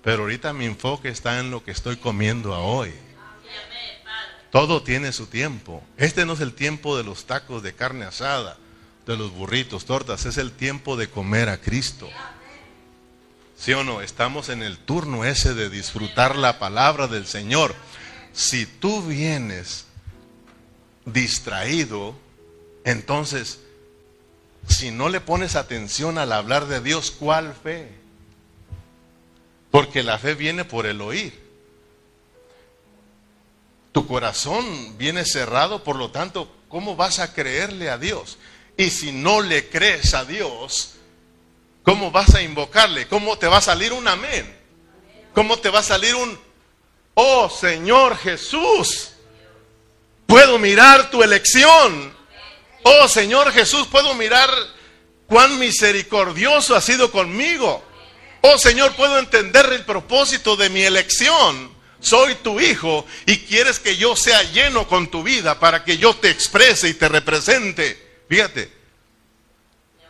Pero ahorita mi enfoque está en lo que estoy comiendo hoy. Todo tiene su tiempo. Este no es el tiempo de los tacos de carne asada, de los burritos, tortas. Es el tiempo de comer a Cristo. ¿Sí o no? Estamos en el turno ese de disfrutar la palabra del Señor. Si tú vienes distraído, entonces, si no le pones atención al hablar de Dios, ¿cuál fe? Porque la fe viene por el oír. Tu corazón viene cerrado, por lo tanto, ¿cómo vas a creerle a Dios? Y si no le crees a Dios, ¿Cómo vas a invocarle? ¿Cómo te va a salir un amén? ¿Cómo te va a salir un, oh Señor Jesús? Puedo mirar tu elección. Oh Señor Jesús, puedo mirar cuán misericordioso ha sido conmigo. Oh Señor, puedo entender el propósito de mi elección. Soy tu hijo y quieres que yo sea lleno con tu vida para que yo te exprese y te represente. Fíjate.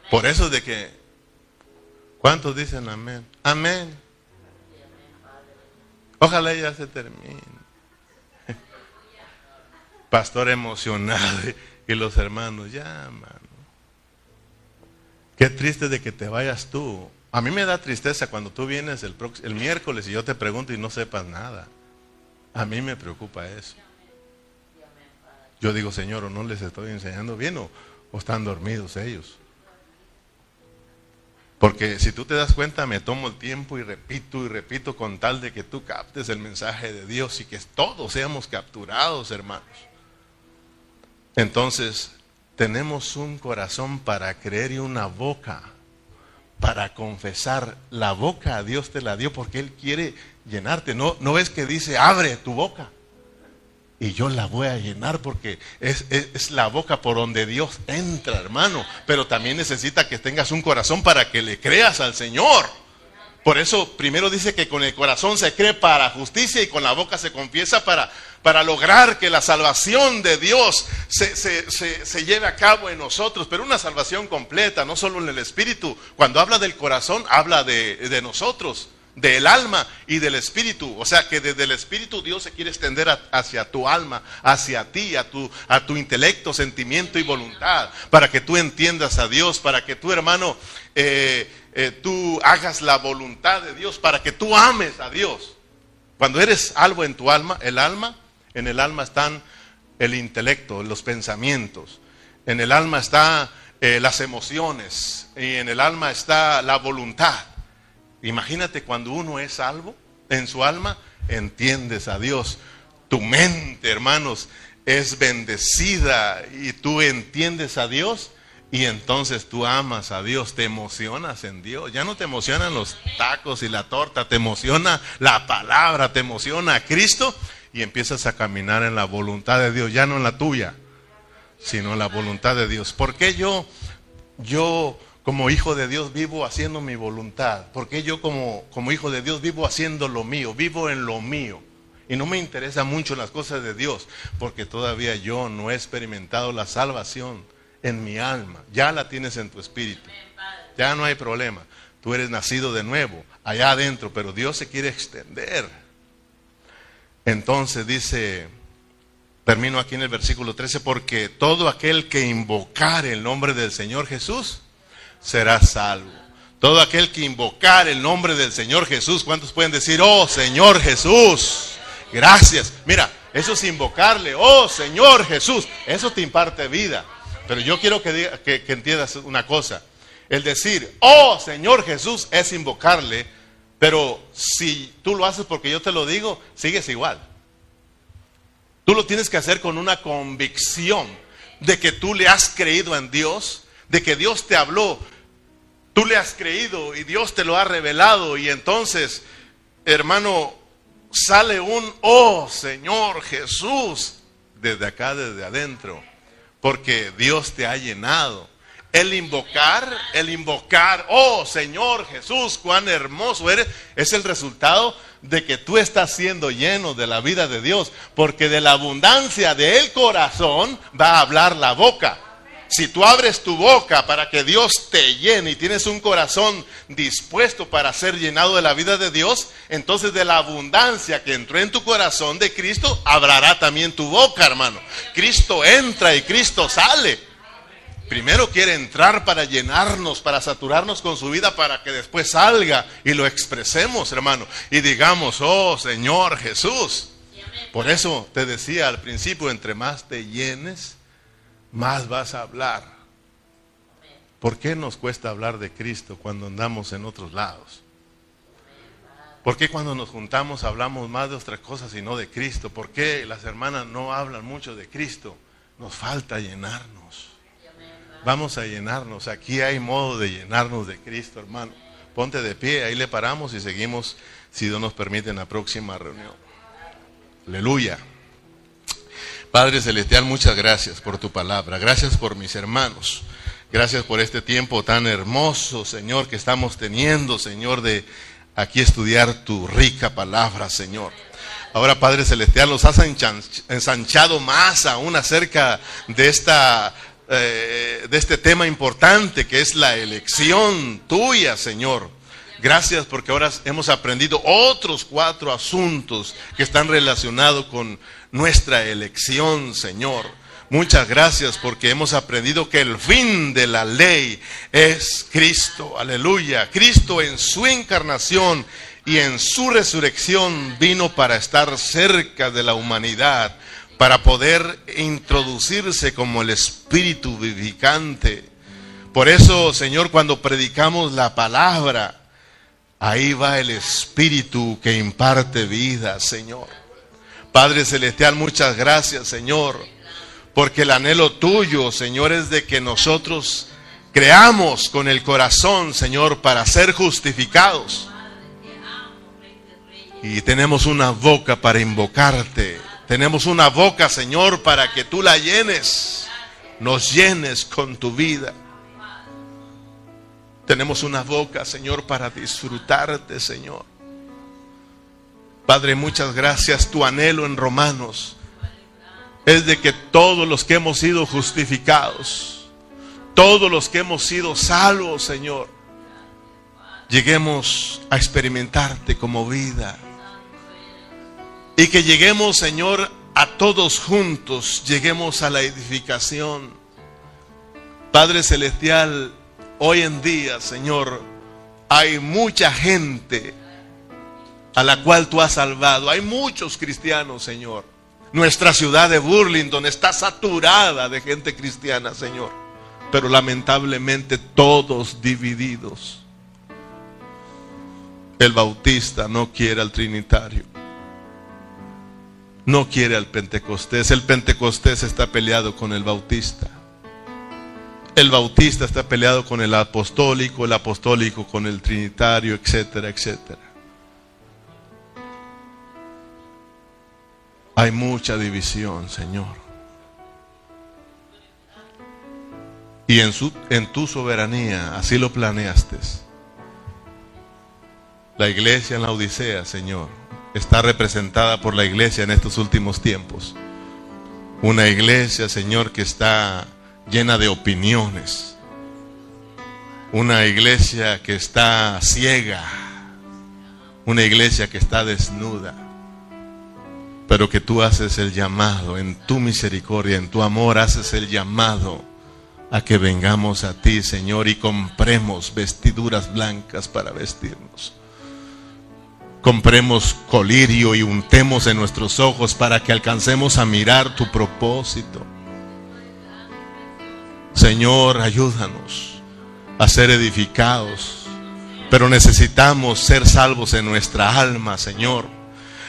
Por eso de que ¿Cuántos dicen amén? Amén. Ojalá ya se termine. Pastor emocionado y los hermanos, ya, mano. Qué triste de que te vayas tú. A mí me da tristeza cuando tú vienes el, el miércoles y yo te pregunto y no sepas nada. A mí me preocupa eso. Yo digo, Señor, o no les estoy enseñando bien o están dormidos ellos. Porque si tú te das cuenta, me tomo el tiempo y repito y repito con tal de que tú captes el mensaje de Dios y que todos seamos capturados, hermanos. Entonces, tenemos un corazón para creer y una boca para confesar. La boca a Dios te la dio porque Él quiere llenarte. No, no ves que dice, abre tu boca y yo la voy a llenar porque es, la boca por donde Dios entra, hermano. Pero también necesita que tengas un corazón para que le creas al Señor. Por eso primero dice que con el corazón se cree para justicia y con la boca se confiesa para, para lograr que la salvación de Dios se, se, lleve a cabo en nosotros, pero una salvación completa, no solo en el espíritu. Cuando habla del corazón, habla de, de nosotros del alma y del espíritu. O sea que desde el espíritu Dios se quiere extender hacia tu alma, hacia ti, a tu, a tu intelecto, sentimiento y voluntad, para que tú entiendas a Dios, para que tu hermano, eh, eh, tú hagas la voluntad de Dios, para que tú ames a Dios. Cuando eres algo en tu alma, el alma, en el alma están el intelecto, los pensamientos, en el alma están eh, las emociones y en el alma está la voluntad. Imagínate cuando uno es salvo en su alma, entiendes a Dios. Tu mente, hermanos, es bendecida y tú entiendes a Dios y entonces tú amas a Dios, te emocionas en Dios. Ya no te emocionan los tacos y la torta, te emociona la palabra, te emociona Cristo y empiezas a caminar en la voluntad de Dios, ya no en la tuya, sino en la voluntad de Dios. ¿Por qué yo, yo como hijo de Dios vivo haciendo mi voluntad? porque yo como, como hijo de Dios vivo haciendo lo mío? Vivo en lo mío. Y no me interesa mucho las cosas de Dios, porque todavía yo no he experimentado la salvación en mi alma. Ya la tienes en tu espíritu. Ya no hay problema. Tú eres nacido de nuevo, allá adentro, pero Dios se quiere extender. Entonces dice, termino aquí en el versículo 13, porque todo aquel que invocar el nombre del Señor Jesús, será salvo. Todo aquel que invocar el nombre del Señor Jesús, ¿cuántos pueden decir, oh Señor Jesús? Gracias. Mira, eso es invocarle, oh Señor Jesús. Eso te imparte vida. Pero yo quiero que, que entiendas una cosa. El decir, oh Señor Jesús, es invocarle Pero si tú lo haces porque yo te lo digo, sigues igual. Tú lo tienes que hacer con una convicción de que tú le has creído en Dios, de que Dios te habló, tú le has creído y Dios te lo ha revelado y entonces, hermano, sale un, oh Señor Jesús, desde acá, desde adentro, porque Dios te ha llenado. El invocar, el invocar, oh Señor Jesús, cuán hermoso eres, es el resultado de que tú estás siendo lleno de la vida de Dios, porque de la abundancia del corazón va a hablar la boca. Si tú abres tu boca para que Dios te llene y tienes un corazón dispuesto para ser llenado de la vida de Dios, entonces de la abundancia que entró en tu corazón de Cristo, hablará también tu boca, hermano. Cristo entra y Cristo sale. Primero quiere entrar para llenarnos, para saturarnos con su vida, para que después salga y lo expresemos, hermano. Y digamos, oh Señor Jesús. Por eso te decía al principio, entre más te llenes, más vas a hablar. ¿Por qué nos cuesta hablar de Cristo cuando andamos en otros lados? ¿Por qué cuando nos juntamos hablamos más de otras cosas y no de Cristo? ¿Por qué las hermanas no hablan mucho de Cristo? Nos falta llenarnos. Vamos a llenarnos. Aquí hay modo de llenarnos de Cristo, hermano. Ponte de pie, ahí le paramos y seguimos, si Dios nos permite, en la próxima reunión. Aleluya. Padre Celestial, muchas gracias por tu palabra. Gracias por mis hermanos. Gracias por este tiempo tan hermoso, Señor, que estamos teniendo, Señor, de aquí estudiar tu rica palabra, Señor. Ahora, Padre Celestial, los has ensanchado más aún acerca de esta eh, de este tema importante que es la elección tuya, Señor. Gracias porque ahora hemos aprendido otros cuatro asuntos que están relacionados con nuestra elección, Señor. Muchas gracias porque hemos aprendido que el fin de la ley es Cristo. Aleluya. Cristo en su encarnación y en su resurrección vino para estar cerca de la humanidad para poder introducirse como el espíritu vivificante. Por eso, Señor, cuando predicamos la palabra, ahí va el espíritu que imparte vida, Señor. Padre Celestial, muchas gracias, Señor, porque el anhelo tuyo, Señor, es de que nosotros creamos con el corazón, Señor, para ser justificados. Y tenemos una boca para invocarte tenemos una boca, Señor, para que tú la llenes, nos llenes con tu vida. Tenemos una boca, Señor, para disfrutarte, Señor. Padre, muchas gracias. Tu anhelo en Romanos es de que todos los que hemos sido justificados, todos los que hemos sido salvos, Señor, lleguemos a experimentarte como vida y que lleguemos, Señor, a todos juntos, lleguemos a la edificación. Padre Celestial, hoy en día, Señor, hay mucha gente a la cual tú has salvado. Hay muchos cristianos, Señor. Nuestra ciudad de Burlington está saturada de gente cristiana, Señor. Pero lamentablemente todos divididos. El bautista no quiere al trinitario no quiere al Pentecostés. El Pentecostés está peleado con el Bautista. El Bautista está peleado con el apostólico, el apostólico con el trinitario, etcétera, etcétera. Hay mucha división, Señor. Y en, su, en tu soberanía, así lo planeaste. La iglesia en la Odisea, Señor, está representada por la iglesia en estos últimos tiempos. Una iglesia, Señor, que está llena de opiniones. Una iglesia que está ciega. Una iglesia que está desnuda. Pero que tú haces el llamado, en tu misericordia, en tu amor, haces el llamado a que vengamos a ti, Señor, y compremos vestiduras blancas para vestirnos compremos colirio y untemos en nuestros ojos para que alcancemos a mirar tu propósito. Señor, ayúdanos a ser edificados Pero necesitamos ser salvos en nuestra alma, Señor.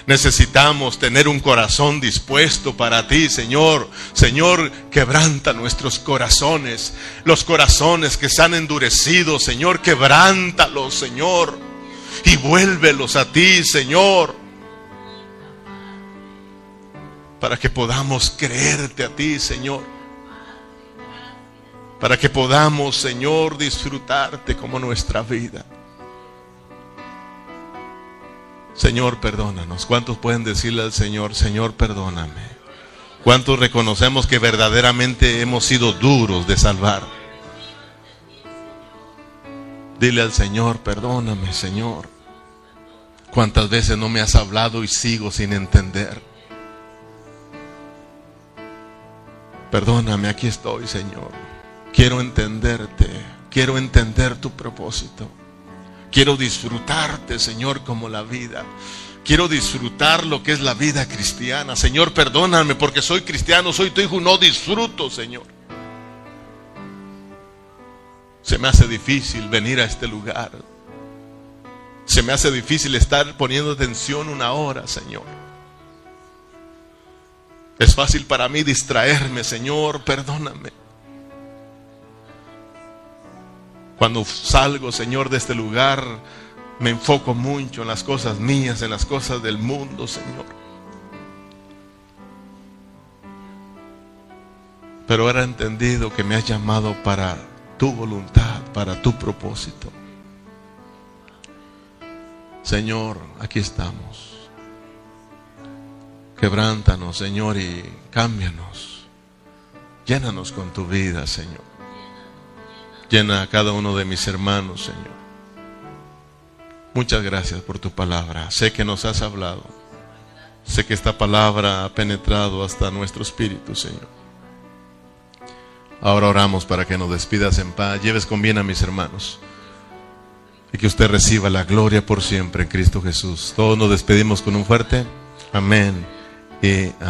Necesitamos tener un corazón dispuesto para ti, Señor. Señor, quebranta nuestros corazones. Los corazones que se han endurecido, Señor, quebrántalos, Señor. Y vuélvelos a ti, Señor. Para que podamos creerte a ti, Señor. Para que podamos, Señor, disfrutarte como nuestra vida. Señor, perdónanos. ¿Cuántos pueden decirle al Señor, Señor, perdóname? ¿Cuántos reconocemos que verdaderamente hemos sido duros de salvar? Dile al Señor, perdóname, Señor. ¿Cuántas veces no me has hablado y sigo sin entender? Perdóname, aquí estoy, Señor. Quiero entenderte. Quiero entender tu propósito. Quiero disfrutarte, Señor, como la vida. Quiero disfrutar lo que es la vida cristiana. Señor, perdóname porque soy cristiano, soy tu hijo, no disfruto, Señor. Se me hace difícil venir a este lugar. Se me hace difícil estar poniendo atención una hora, Señor. Es fácil para mí distraerme, Señor, perdóname. Cuando salgo, Señor, de este lugar, me enfoco mucho en las cosas mías, en las cosas del mundo, Señor. Pero era entendido que me has llamado para tu voluntad, para tu propósito. Señor, aquí estamos. Quebrántanos, Señor, y cámbianos. Llénanos con tu vida, Señor. Llena a cada uno de mis hermanos, Señor. Muchas gracias por tu palabra. Sé que nos has hablado. Sé que esta palabra ha penetrado hasta nuestro espíritu, Señor. Ahora oramos para que nos despidas en paz. Lleves con bien a mis hermanos. Y que usted reciba la gloria por siempre en Cristo Jesús. Todos nos despedimos con un fuerte amén y amén.